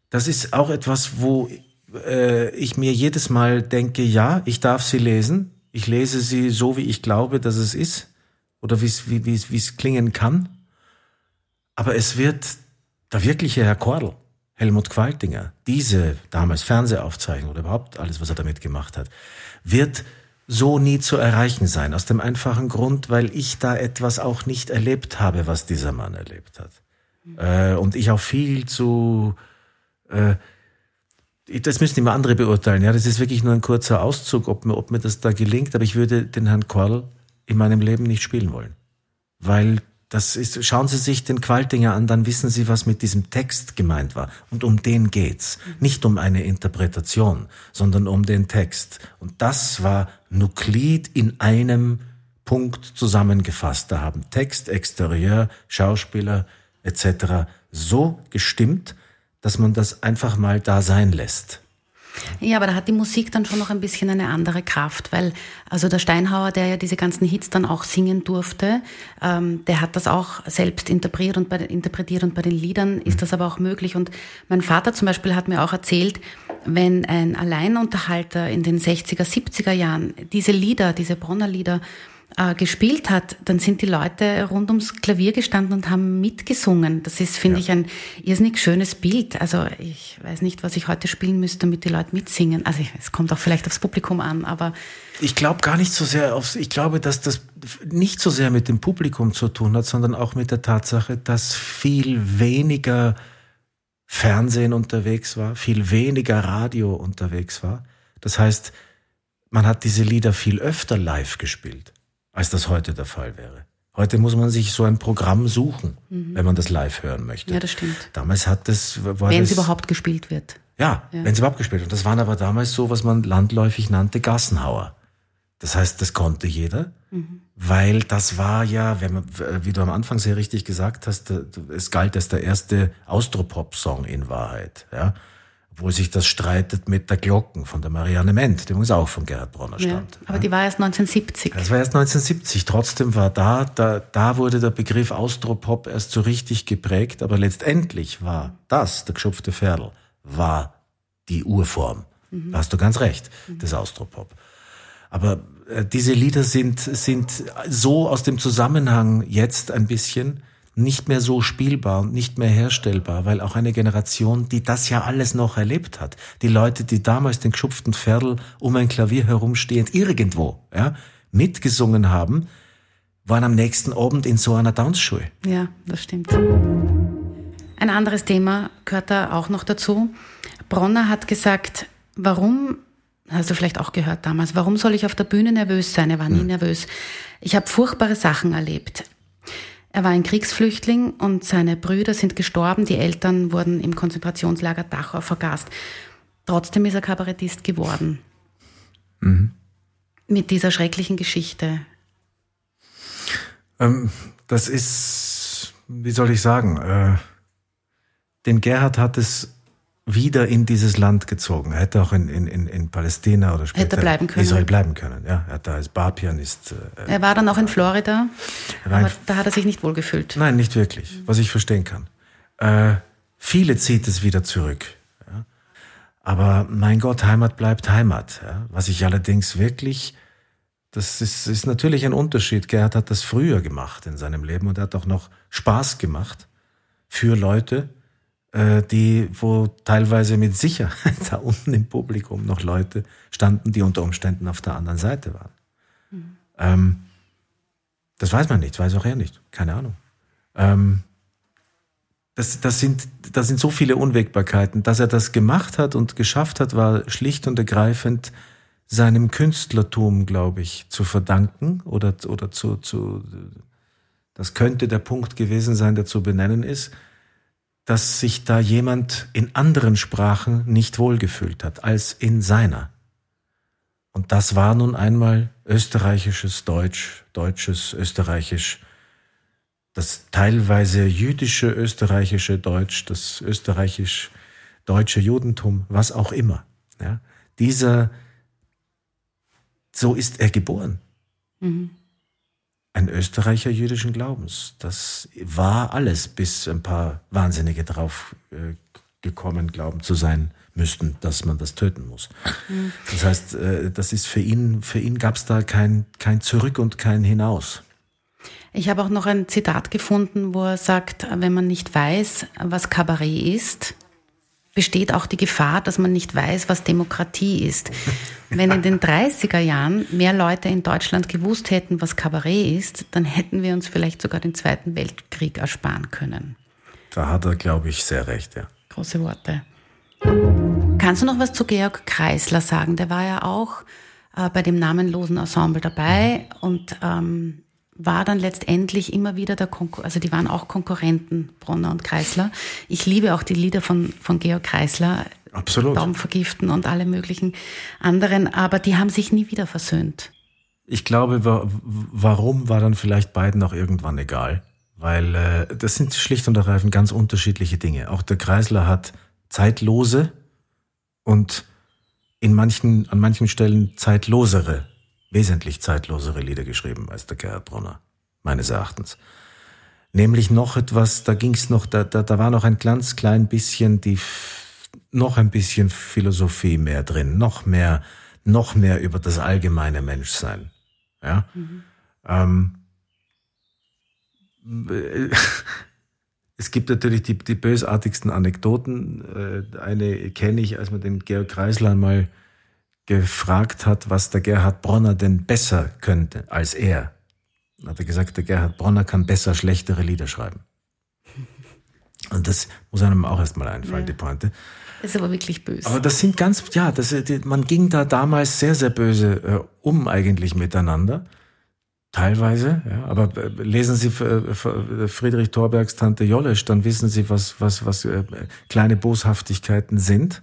das ist auch etwas, wo äh, ich mir jedes Mal denke, ja, ich darf sie lesen. Ich lese sie so, wie ich glaube, dass es ist oder wie es wie, es klingen kann. Aber es wird der wirkliche Herr Kordel, Helmut Qualtinger, diese damals Fernsehaufzeichnung oder überhaupt alles, was er damit gemacht hat, wird so nie zu erreichen sein. Aus dem einfachen Grund, weil ich da etwas auch nicht erlebt habe, was dieser Mann erlebt hat. Äh, und ich auch viel zu... Äh, das müssen immer andere beurteilen. Ja, das ist wirklich nur ein kurzer Auszug, ob mir, ob mir das da gelingt. Aber ich würde den Herrn Quadl in meinem Leben nicht spielen wollen. Weil das ist, schauen Sie sich den Qualtinger an, dann wissen Sie, was mit diesem Text gemeint war. Und um den geht's. Nicht um eine Interpretation, sondern um den Text. Und das war Nuklid in einem Punkt zusammengefasst. Da haben Text, Exterieur, Schauspieler etc. so gestimmt, dass man das einfach mal da sein lässt. Ja, aber da hat die Musik dann schon noch ein bisschen eine andere Kraft, weil also der Steinhauer, der ja diese ganzen Hits dann auch singen durfte, ähm, der hat das auch selbst interpretiert und, bei, interpretiert und bei den Liedern ist das aber auch möglich. Und mein Vater zum Beispiel hat mir auch erzählt, wenn ein Alleinunterhalter in den 60er, 70er Jahren diese Lieder, diese Bronner Lieder äh, gespielt hat, dann sind die Leute rund ums Klavier gestanden und haben mitgesungen. Das ist, finde ja. ich, ein irrsinnig schönes Bild. Also ich weiß nicht, was ich heute spielen müsste, damit die Leute mitsingen. Also es kommt auch vielleicht aufs Publikum an, aber ich glaube gar nicht so sehr aufs, ich glaube, dass das nicht so sehr mit dem Publikum zu tun hat, sondern auch mit der Tatsache, dass viel weniger Fernsehen unterwegs war, viel weniger Radio unterwegs war. Das heißt, man hat diese Lieder viel öfter live gespielt als das heute der Fall wäre. Heute muss man sich so ein Programm suchen, mhm. wenn man das live hören möchte. Ja, das stimmt. Damals hat das, war wenn es überhaupt gespielt wird. Ja, ja. wenn es überhaupt gespielt wird. Und das waren aber damals so, was man landläufig nannte Gassenhauer. Das heißt, das konnte jeder, mhm. weil das war ja, wenn man, wie du am Anfang sehr richtig gesagt hast, es galt als der erste Austropop-Song in Wahrheit. Ja, obwohl sich das streitet mit der Glocken von der Marianne Ment, die übrigens auch von Gerhard Bronner stammt. Ja, aber die war erst 1970. Das war erst 1970. Trotzdem war da, da, da wurde der Begriff Austropop erst so richtig geprägt, aber letztendlich war das, der geschupfte Pferdl, war die Urform. Da hast du ganz recht, des Austropop. Aber äh, diese Lieder sind, sind so aus dem Zusammenhang jetzt ein bisschen nicht mehr so spielbar und nicht mehr herstellbar, weil auch eine Generation, die das ja alles noch erlebt hat, die Leute, die damals den geschupften Pferdl um ein Klavier herumstehend irgendwo ja, mitgesungen haben, waren am nächsten Abend in so einer Tanzschule. Ja, das stimmt. Ein anderes Thema gehört da auch noch dazu. Bronner hat gesagt, warum, hast du vielleicht auch gehört damals, warum soll ich auf der Bühne nervös sein? Er war nie hm. nervös. Ich habe furchtbare Sachen erlebt. Er war ein Kriegsflüchtling und seine Brüder sind gestorben, die Eltern wurden im Konzentrationslager Dachau vergast. Trotzdem ist er Kabarettist geworden. Mhm. Mit dieser schrecklichen Geschichte. Ähm, das ist, wie soll ich sagen, äh, den Gerhard hat es wieder in dieses Land gezogen. Er hätte auch in, in, in Palästina oder später hätte bleiben können. Israel bleiben können. Ja, er hat da als Barpianist. Äh, er war dann auch in Florida, aber da hat er sich nicht wohlgefühlt. Nein, nicht wirklich, was ich verstehen kann. Äh, viele zieht es wieder zurück. Ja? Aber mein Gott, Heimat bleibt Heimat. Ja? Was ich allerdings wirklich, das ist, ist natürlich ein Unterschied. Gerhard hat das früher gemacht in seinem Leben und er hat auch noch Spaß gemacht für Leute, die, wo teilweise mit Sicherheit da unten im Publikum noch Leute standen, die unter Umständen auf der anderen Seite waren. Mhm. Ähm, das weiß man nicht, weiß auch er nicht, keine Ahnung. Ähm, das, das, sind, das sind so viele Unwägbarkeiten. Dass er das gemacht hat und geschafft hat, war schlicht und ergreifend seinem Künstlertum, glaube ich, zu verdanken oder, oder zu, zu, das könnte der Punkt gewesen sein, der zu benennen ist dass sich da jemand in anderen Sprachen nicht wohlgefühlt hat als in seiner. Und das war nun einmal österreichisches Deutsch, deutsches Österreichisch, das teilweise jüdische österreichische Deutsch, das österreichisch-deutsche Judentum, was auch immer. Ja, dieser, so ist er geboren. Mhm ein Österreicher jüdischen Glaubens. Das war alles, bis ein paar Wahnsinnige drauf äh, gekommen glauben zu sein müssten, dass man das töten muss. Mhm. Das heißt, äh, das ist für ihn, für ihn gab es da kein, kein Zurück und kein Hinaus. Ich habe auch noch ein Zitat gefunden, wo er sagt, wenn man nicht weiß, was Kabarett ist, besteht auch die Gefahr, dass man nicht weiß, was Demokratie ist. Wenn in den 30er Jahren mehr Leute in Deutschland gewusst hätten, was Kabarett ist, dann hätten wir uns vielleicht sogar den Zweiten Weltkrieg ersparen können. Da hat er, glaube ich, sehr recht, ja. Große Worte. Kannst du noch was zu Georg Kreisler sagen? Der war ja auch äh, bei dem namenlosen Ensemble dabei und ähm, war dann letztendlich immer wieder der Konkur also die waren auch Konkurrenten, Bronner und Kreisler. Ich liebe auch die Lieder von, von Georg Kreisler. Absolut. Baum vergiften und alle möglichen anderen, aber die haben sich nie wieder versöhnt. Ich glaube, warum war dann vielleicht beiden auch irgendwann egal? Weil äh, das sind schlicht und ergreifend ganz unterschiedliche Dinge. Auch der Kreisler hat zeitlose und in manchen, an manchen Stellen zeitlosere wesentlich zeitlosere Lieder geschrieben als der Gerhard Brunner, meines Erachtens. Nämlich noch etwas, da ging's noch, da, da, da war noch ein ganz klein bisschen die, noch ein bisschen Philosophie mehr drin, noch mehr, noch mehr über das allgemeine Menschsein. Ja. Mhm. Ähm, es gibt natürlich die, die bösartigsten Anekdoten. Äh, eine kenne ich, als man den Georg Kreisler mal gefragt hat, was der Gerhard Bronner denn besser könnte als er. Dann hat er gesagt, der Gerhard Bronner kann besser schlechtere Lieder schreiben. Und das muss einem auch erstmal einfallen, ja. die Pointe. Das ist aber wirklich böse. Aber das sind ganz, ja, das, man ging da damals sehr, sehr böse äh, um eigentlich miteinander. Teilweise, ja. Aber äh, lesen Sie äh, Friedrich Thorbergs Tante Jollesch, dann wissen Sie, was, was, was äh, kleine Boshaftigkeiten sind.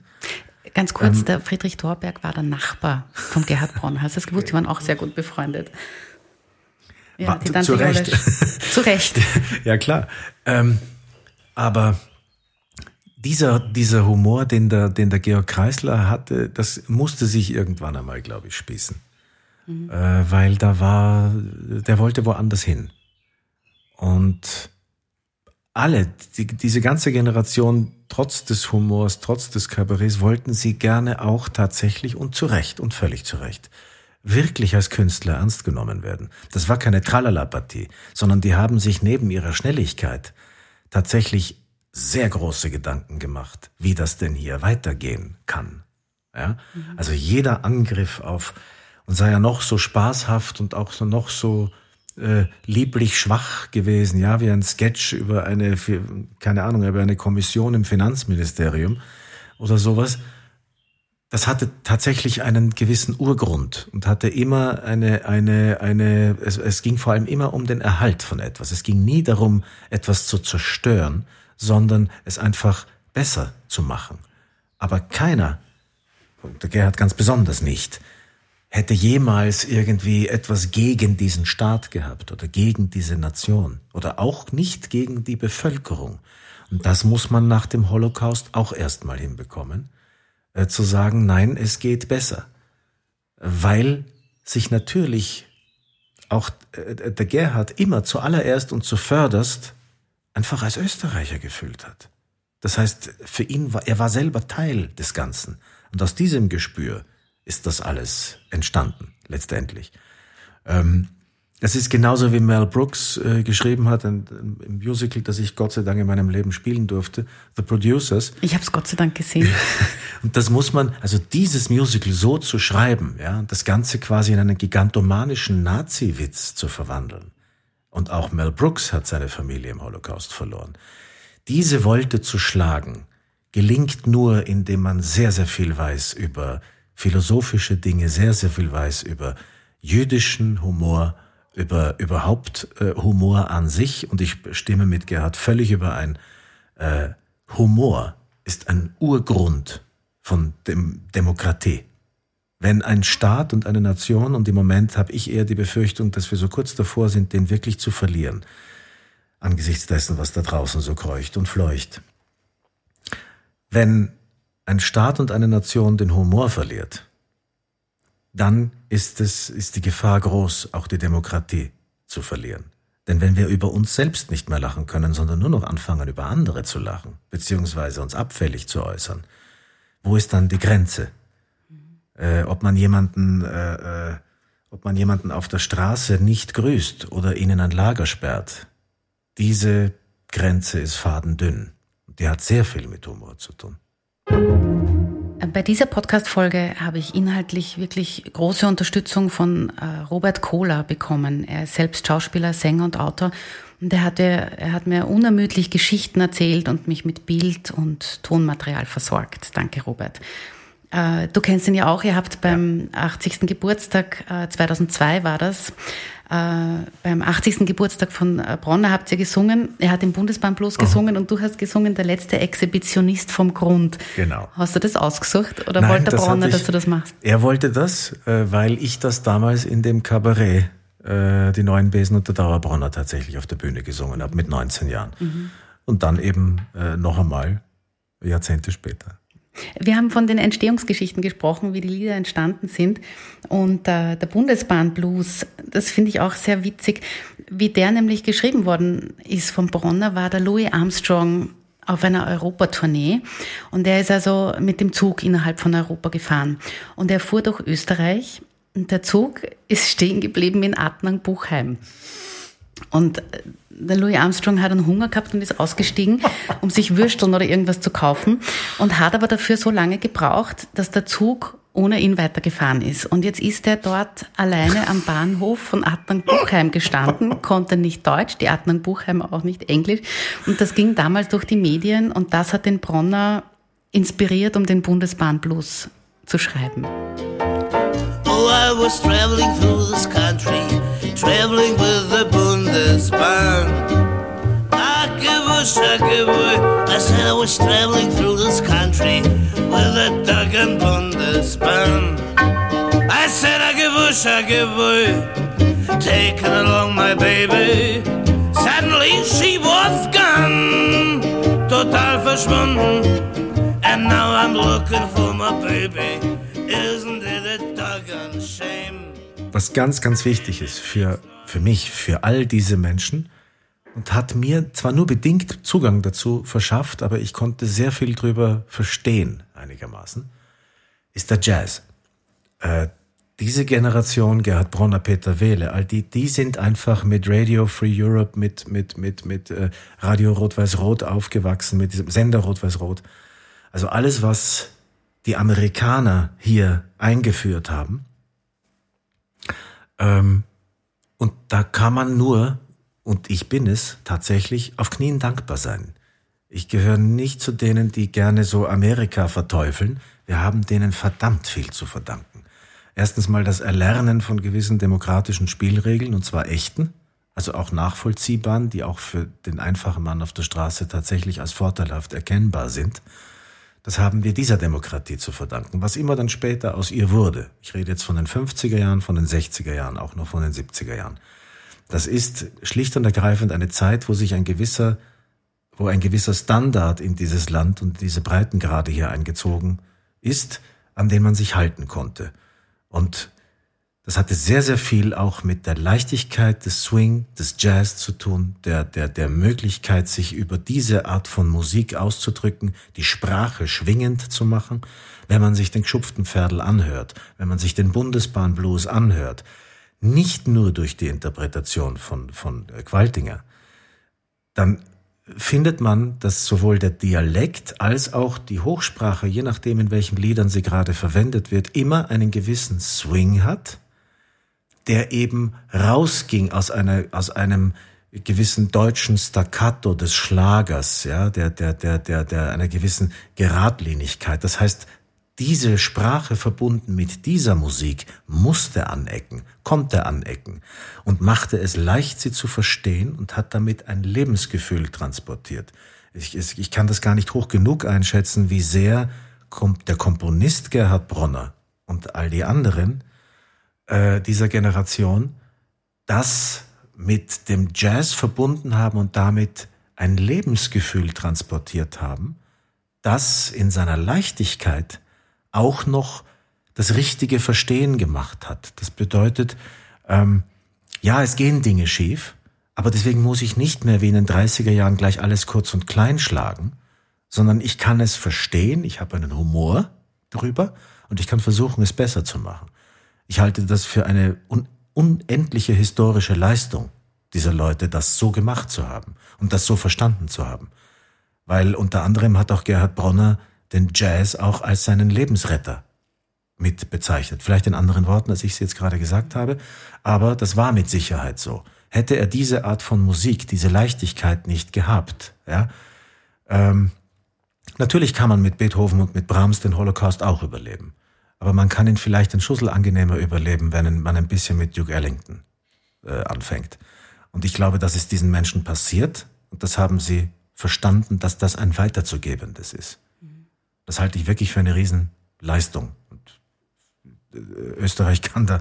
Ganz kurz, ähm, der Friedrich Thorberg war der Nachbar von Gerhard Bronn. Hast du das gewusst? Die waren auch sehr gut befreundet. Ja, war, die zu Recht. zu Recht. ja, klar. Ähm, aber dieser, dieser Humor, den der, den der Georg Kreisler hatte, das musste sich irgendwann einmal, glaube ich, spießen. Mhm. Äh, weil da war, der wollte woanders hin. Und alle, die, diese ganze Generation, trotz des Humors, trotz des Kabarets, wollten sie gerne auch tatsächlich und zu Recht und völlig zu Recht wirklich als Künstler ernst genommen werden. Das war keine Tralala-Partie, sondern die haben sich neben ihrer Schnelligkeit tatsächlich sehr große Gedanken gemacht, wie das denn hier weitergehen kann. Ja? Mhm. Also jeder Angriff auf, und sei ja noch so spaßhaft und auch so noch so äh, lieblich schwach gewesen, ja, wie ein Sketch über eine, keine Ahnung, über eine Kommission im Finanzministerium oder sowas. Das hatte tatsächlich einen gewissen Urgrund und hatte immer eine, eine, eine, es, es ging vor allem immer um den Erhalt von etwas. Es ging nie darum, etwas zu zerstören, sondern es einfach besser zu machen. Aber keiner, und der Gerhard ganz besonders nicht, hätte jemals irgendwie etwas gegen diesen Staat gehabt oder gegen diese Nation oder auch nicht gegen die Bevölkerung. Und das muss man nach dem Holocaust auch erstmal hinbekommen, äh, zu sagen, nein, es geht besser. Weil sich natürlich auch äh, der Gerhard immer zuallererst und zuvörderst einfach als Österreicher gefühlt hat. Das heißt, für ihn war, er war selber Teil des Ganzen. Und aus diesem Gespür ist das alles entstanden, letztendlich. Ähm, es ist genauso wie Mel Brooks äh, geschrieben hat, ein, ein, Musical, das ich Gott sei Dank in meinem Leben spielen durfte, The Producers. Ich habe es Gott sei Dank gesehen. und das muss man, also dieses Musical so zu schreiben, ja, das Ganze quasi in einen gigantomanischen Nazi-Witz zu verwandeln. Und auch Mel Brooks hat seine Familie im Holocaust verloren. Diese Wolte zu schlagen, gelingt nur, indem man sehr, sehr viel weiß über philosophische Dinge, sehr, sehr viel weiß über jüdischen Humor, über überhaupt äh, Humor an sich. Und ich stimme mit Gerhard völlig überein. Äh, Humor ist ein Urgrund von dem Demokratie. Wenn ein Staat und eine Nation, und im Moment habe ich eher die Befürchtung, dass wir so kurz davor sind, den wirklich zu verlieren, angesichts dessen, was da draußen so kreucht und fleucht. Wenn ein Staat und eine Nation den Humor verliert, dann ist es, ist die Gefahr groß, auch die Demokratie zu verlieren. Denn wenn wir über uns selbst nicht mehr lachen können, sondern nur noch anfangen, über andere zu lachen, beziehungsweise uns abfällig zu äußern, wo ist dann die Grenze? Äh, ob man jemanden, äh, äh, ob man jemanden auf der Straße nicht grüßt oder ihnen ein Lager sperrt, diese Grenze ist fadendünn. Die hat sehr viel mit Humor zu tun. Bei dieser Podcast-Folge habe ich inhaltlich wirklich große Unterstützung von äh, Robert Kohler bekommen. Er ist selbst Schauspieler, Sänger und Autor. Und er, hatte, er hat mir unermüdlich Geschichten erzählt und mich mit Bild und Tonmaterial versorgt. Danke, Robert. Äh, du kennst ihn ja auch. Ihr habt beim 80. Geburtstag, 2002 äh, war das, beim 80. Geburtstag von äh, Bronner habt ihr gesungen. Er hat im Bundesbahnblues oh. gesungen und du hast gesungen, der letzte Exhibitionist vom Grund. Genau. Hast du das ausgesucht oder Nein, wollte der Bronner, ich, dass du das machst? Er wollte das, äh, weil ich das damals in dem Kabarett, die neuen Besen und der Dauerbronner tatsächlich auf der Bühne gesungen habe, mit 19 Jahren. Mhm. Und dann eben noch einmal, Jahrzehnte später. Wir haben von den Entstehungsgeschichten gesprochen, wie die Lieder entstanden sind. Und äh, der Bundesbahnblues, das finde ich auch sehr witzig. Wie der nämlich geschrieben worden ist vom Bronner, war der Louis Armstrong auf einer Europatournee. Und er ist also mit dem Zug innerhalb von Europa gefahren. Und er fuhr durch Österreich. Und der Zug ist stehen geblieben in Adnang-Buchheim. Und der Louis Armstrong hat einen Hunger gehabt und ist ausgestiegen, um sich Würsteln oder irgendwas zu kaufen und hat aber dafür so lange gebraucht, dass der Zug ohne ihn weitergefahren ist. Und jetzt ist er dort alleine am Bahnhof von Adnang-Buchheim gestanden, konnte nicht Deutsch, die Adnang-Buchheim auch nicht Englisch. Und das ging damals durch die Medien und das hat den Bronner inspiriert, um den Bundesbahnblues zu schreiben. Oh, I was traveling through this country, traveling with the Bundesbahn. I said I was traveling through this country with a Dug and Bundesbahn. I said I give I give taking along my baby. Suddenly she was gone, total verschwunden. And now I'm looking for my baby. Isn't it a doggone shame? Was ganz, ganz wichtig ist für, für mich, für all diese Menschen, und hat mir zwar nur bedingt Zugang dazu verschafft, aber ich konnte sehr viel drüber verstehen, einigermaßen, ist der Jazz. Äh, diese Generation, Gerhard Bronner, Peter Wehle, all die, die sind einfach mit Radio Free Europe, mit, mit, mit, mit äh, Radio Rot-Weiß-Rot aufgewachsen, mit diesem Sender Rot-Weiß-Rot. Also alles, was die Amerikaner hier eingeführt haben. Ähm, und da kann man nur, und ich bin es tatsächlich, auf Knien dankbar sein. Ich gehöre nicht zu denen, die gerne so Amerika verteufeln. Wir haben denen verdammt viel zu verdanken. Erstens mal das Erlernen von gewissen demokratischen Spielregeln, und zwar echten, also auch nachvollziehbaren, die auch für den einfachen Mann auf der Straße tatsächlich als vorteilhaft erkennbar sind. Das haben wir dieser Demokratie zu verdanken, was immer dann später aus ihr wurde. Ich rede jetzt von den 50er Jahren, von den 60er Jahren, auch noch von den 70er Jahren. Das ist schlicht und ergreifend eine Zeit, wo sich ein gewisser, wo ein gewisser Standard in dieses Land und diese Breitengrade hier eingezogen ist, an den man sich halten konnte. Und das hatte sehr, sehr viel auch mit der Leichtigkeit des Swing, des Jazz zu tun, der, der, der Möglichkeit, sich über diese Art von Musik auszudrücken, die Sprache schwingend zu machen. Wenn man sich den geschupften Pferdl anhört, wenn man sich den Bundesbahnblues anhört, nicht nur durch die Interpretation von, von Qualtinger, dann findet man, dass sowohl der Dialekt als auch die Hochsprache, je nachdem in welchen Liedern sie gerade verwendet wird, immer einen gewissen Swing hat, der eben rausging aus einer, aus einem gewissen deutschen Staccato des Schlagers, ja, der, der, der, der, der einer gewissen Geradlinigkeit. Das heißt, diese Sprache verbunden mit dieser Musik musste anecken, konnte anecken und machte es leicht, sie zu verstehen und hat damit ein Lebensgefühl transportiert. Ich, ich kann das gar nicht hoch genug einschätzen, wie sehr der Komponist Gerhard Bronner und all die anderen äh, dieser Generation das mit dem Jazz verbunden haben und damit ein Lebensgefühl transportiert haben, das in seiner Leichtigkeit auch noch das richtige Verstehen gemacht hat. Das bedeutet, ähm, ja, es gehen Dinge schief, aber deswegen muss ich nicht mehr wie in den 30er Jahren gleich alles kurz und klein schlagen, sondern ich kann es verstehen, ich habe einen Humor darüber und ich kann versuchen, es besser zu machen. Ich halte das für eine un unendliche historische Leistung dieser Leute, das so gemacht zu haben und das so verstanden zu haben. Weil unter anderem hat auch Gerhard Bronner den Jazz auch als seinen Lebensretter mit bezeichnet. Vielleicht in anderen Worten, als ich es jetzt gerade gesagt habe, aber das war mit Sicherheit so. Hätte er diese Art von Musik, diese Leichtigkeit nicht gehabt, ja, ähm, natürlich kann man mit Beethoven und mit Brahms den Holocaust auch überleben. Aber man kann ihn vielleicht ein Schussel angenehmer überleben, wenn man ein bisschen mit Duke Ellington äh, anfängt. Und ich glaube, das ist diesen Menschen passiert und das haben sie verstanden, dass das ein weiterzugebendes ist. Das halte ich wirklich für eine Riesenleistung. Und äh, Österreich kann da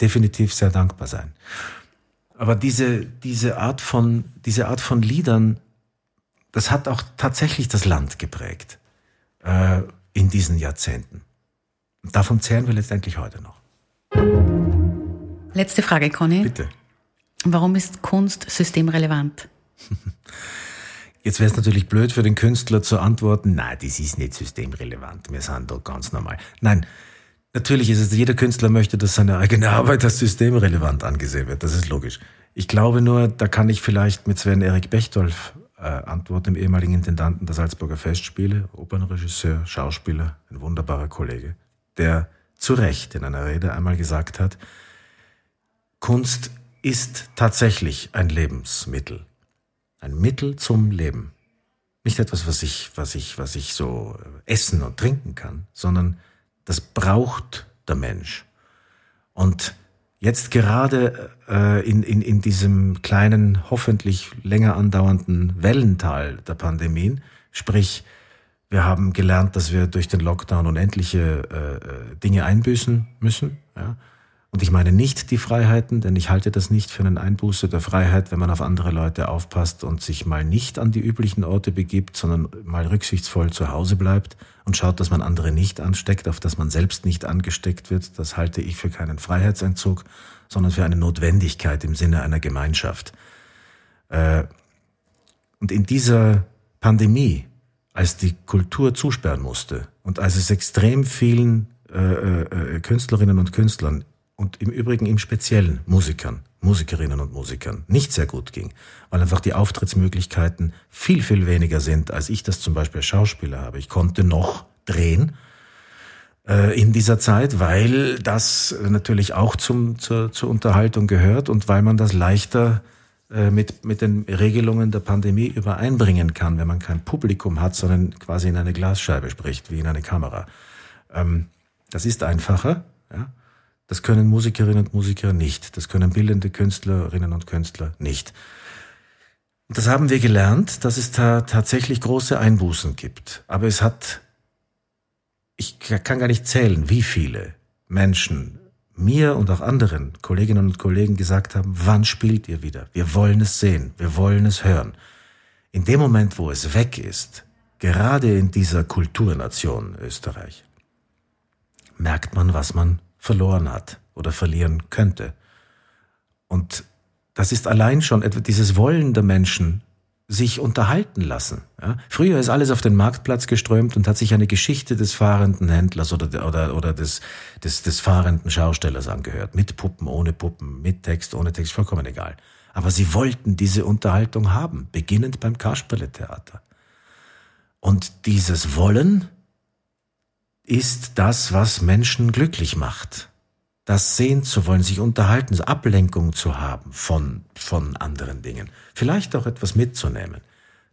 definitiv sehr dankbar sein. Aber diese, diese Art von, diese Art von Liedern, das hat auch tatsächlich das Land geprägt, äh, in diesen Jahrzehnten. Davon zehren wir letztendlich heute noch. Letzte Frage, Conny. Bitte. Warum ist Kunst systemrelevant? Jetzt wäre es natürlich blöd für den Künstler zu antworten, nein, das ist nicht systemrelevant, wir sind doch ganz normal. Nein, natürlich ist es, jeder Künstler möchte, dass seine eigene Arbeit als systemrelevant angesehen wird, das ist logisch. Ich glaube nur, da kann ich vielleicht mit Sven Erik Bechtolf äh, antworten, dem ehemaligen Intendanten der Salzburger Festspiele, Opernregisseur, Schauspieler, ein wunderbarer Kollege, der zu Recht in einer Rede einmal gesagt hat, Kunst ist tatsächlich ein Lebensmittel. Ein Mittel zum Leben. Nicht etwas, was ich, was ich, was ich so essen und trinken kann, sondern das braucht der Mensch. Und jetzt gerade äh, in, in, in diesem kleinen, hoffentlich länger andauernden Wellental der Pandemien, sprich, wir haben gelernt, dass wir durch den Lockdown unendliche äh, äh Dinge einbüßen müssen. Ja? Und ich meine nicht die Freiheiten, denn ich halte das nicht für einen Einbuße der Freiheit, wenn man auf andere Leute aufpasst und sich mal nicht an die üblichen Orte begibt, sondern mal rücksichtsvoll zu Hause bleibt und schaut, dass man andere nicht ansteckt, auf dass man selbst nicht angesteckt wird. Das halte ich für keinen Freiheitsentzug, sondern für eine Notwendigkeit im Sinne einer Gemeinschaft. Äh, Und in dieser Pandemie, als die Kultur zusperren musste und als es extrem vielen äh, äh, Künstlerinnen und Künstlern und im Übrigen im Speziellen Musikern, Musikerinnen und Musikern nicht sehr gut ging, weil einfach die Auftrittsmöglichkeiten viel, viel weniger sind, als ich das zum Beispiel als Schauspieler habe. Ich konnte noch drehen äh, in dieser Zeit, weil das natürlich auch zum, zur, zur Unterhaltung gehört und weil man das leichter äh, mit, mit den Regelungen der Pandemie übereinbringen kann, wenn man kein Publikum hat, sondern quasi in eine Glasscheibe spricht, wie in eine Kamera. Ähm, das ist einfacher. Ja? Das können Musikerinnen und Musiker nicht. Das können bildende Künstlerinnen und Künstler nicht. Und das haben wir gelernt, dass es da tatsächlich große Einbußen gibt. Aber es hat, ich kann gar nicht zählen, wie viele Menschen mir und auch anderen Kolleginnen und Kollegen gesagt haben, wann spielt ihr wieder? Wir wollen es sehen, wir wollen es hören. In dem Moment, wo es weg ist, gerade in dieser Kulturnation Österreich, merkt man, was man verloren hat oder verlieren könnte. Und das ist allein schon etwa dieses Wollen der Menschen, sich unterhalten lassen. Ja? Früher ist alles auf den Marktplatz geströmt und hat sich eine Geschichte des fahrenden Händlers oder, oder, oder des, des, des fahrenden Schaustellers angehört. Mit Puppen, ohne Puppen, mit Text, ohne Text, vollkommen egal. Aber sie wollten diese Unterhaltung haben, beginnend beim Kasperle-Theater. Und dieses Wollen ist das, was Menschen glücklich macht das sehen zu wollen, sich unterhalten, Ablenkung zu haben von, von anderen Dingen. Vielleicht auch etwas mitzunehmen.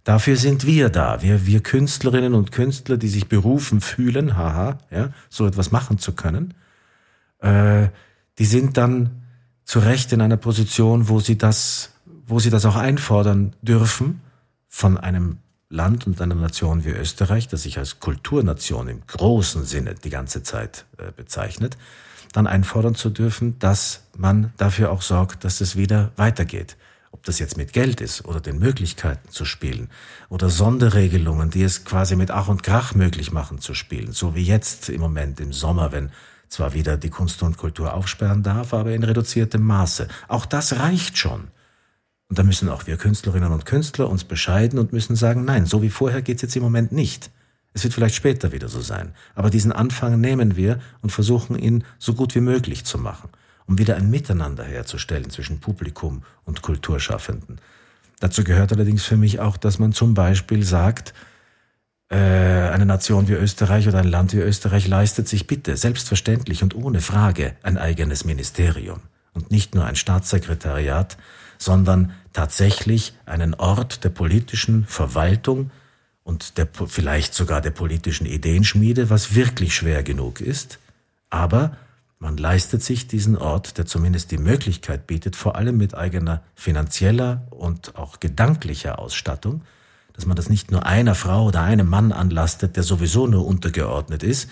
Dafür sind wir da. Wir, wir Künstlerinnen und Künstler, die sich berufen fühlen, haha, ja, so etwas machen zu können, äh, die sind dann zu Recht in einer Position, wo sie das, wo sie das auch einfordern dürfen von einem Land und einer Nation wie Österreich, das sich als Kulturnation im großen Sinne die ganze Zeit äh, bezeichnet, dann einfordern zu dürfen, dass man dafür auch sorgt, dass es wieder weitergeht. Ob das jetzt mit Geld ist oder den Möglichkeiten zu spielen oder Sonderregelungen, die es quasi mit Ach und Krach möglich machen zu spielen, so wie jetzt im Moment im Sommer, wenn zwar wieder die Kunst und Kultur aufsperren darf, aber in reduziertem Maße. Auch das reicht schon. Und da müssen auch wir Künstlerinnen und Künstler uns bescheiden und müssen sagen, nein, so wie vorher geht's jetzt im Moment nicht. Es wird vielleicht später wieder so sein. Aber diesen Anfang nehmen wir und versuchen ihn so gut wie möglich zu machen, um wieder ein Miteinander herzustellen zwischen Publikum und Kulturschaffenden. Dazu gehört allerdings für mich auch, dass man zum Beispiel sagt, äh, eine Nation wie Österreich oder ein Land wie Österreich leistet sich bitte selbstverständlich und ohne Frage ein eigenes Ministerium und nicht nur ein Staatssekretariat, sondern tatsächlich einen Ort der politischen Verwaltung, und der, vielleicht sogar der politischen Ideenschmiede, was wirklich schwer genug ist. Aber man leistet sich diesen Ort, der zumindest die Möglichkeit bietet, vor allem mit eigener finanzieller und auch gedanklicher Ausstattung, dass man das nicht nur einer Frau oder einem Mann anlastet, der sowieso nur untergeordnet ist,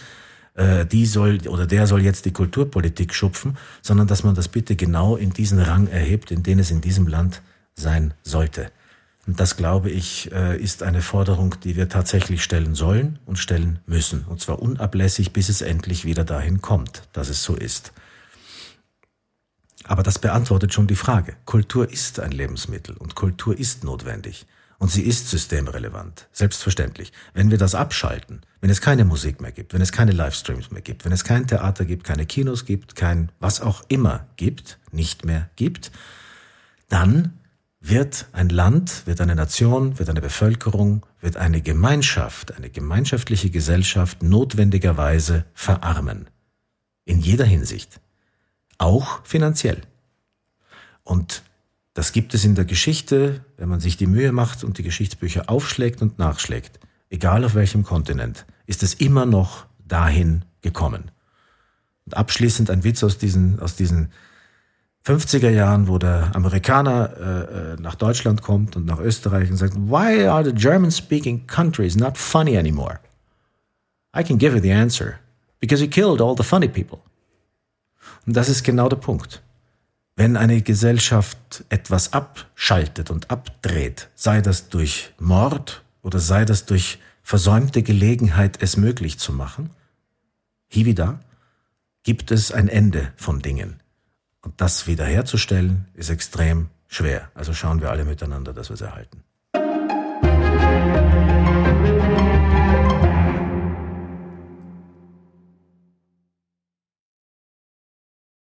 äh, die soll oder der soll jetzt die Kulturpolitik schupfen, sondern dass man das bitte genau in diesen Rang erhebt, in den es in diesem Land sein sollte. Und das, glaube ich, äh, ist eine Forderung, die wir tatsächlich stellen sollen und stellen müssen. Und zwar unablässig, bis es endlich wieder dahin kommt, dass es so ist. Aber das beantwortet schon die Frage. Kultur ist ein Lebensmittel und Kultur ist notwendig. Und sie ist systemrelevant, selbstverständlich. Wenn wir das abschalten, wenn es keine Musik mehr gibt, wenn es keine Livestreams mehr gibt, wenn es kein Theater gibt, keine Kinos gibt, kein was auch immer gibt, nicht mehr gibt, dann wird ein Land, wird eine Nation, wird eine Bevölkerung, wird eine Gemeinschaft, eine gemeinschaftliche Gesellschaft notwendigerweise verarmen. In jeder Hinsicht. Auch finanziell. Und das gibt es in der Geschichte, wenn man sich die Mühe macht und die Geschichtsbücher aufschlägt und nachschlägt, egal auf welchem Kontinent, ist es immer noch dahin gekommen. Und abschließend ein Witz aus diesen, aus diesen 50er Jahren, wo der Amerikaner äh, äh, nach Deutschland kommt und nach Österreich und sagt, why are the German-speaking countries not funny anymore? I can give you the answer. Because you killed all the funny people. Und das ist genau der Punkt. Wenn eine Gesellschaft etwas abschaltet und abdreht, sei das durch Mord oder sei das durch versäumte Gelegenheit, es möglich zu machen, hier wieder, gibt es ein Ende von Dingen. Und das wiederherzustellen ist extrem schwer. Also schauen wir alle miteinander, dass wir es erhalten.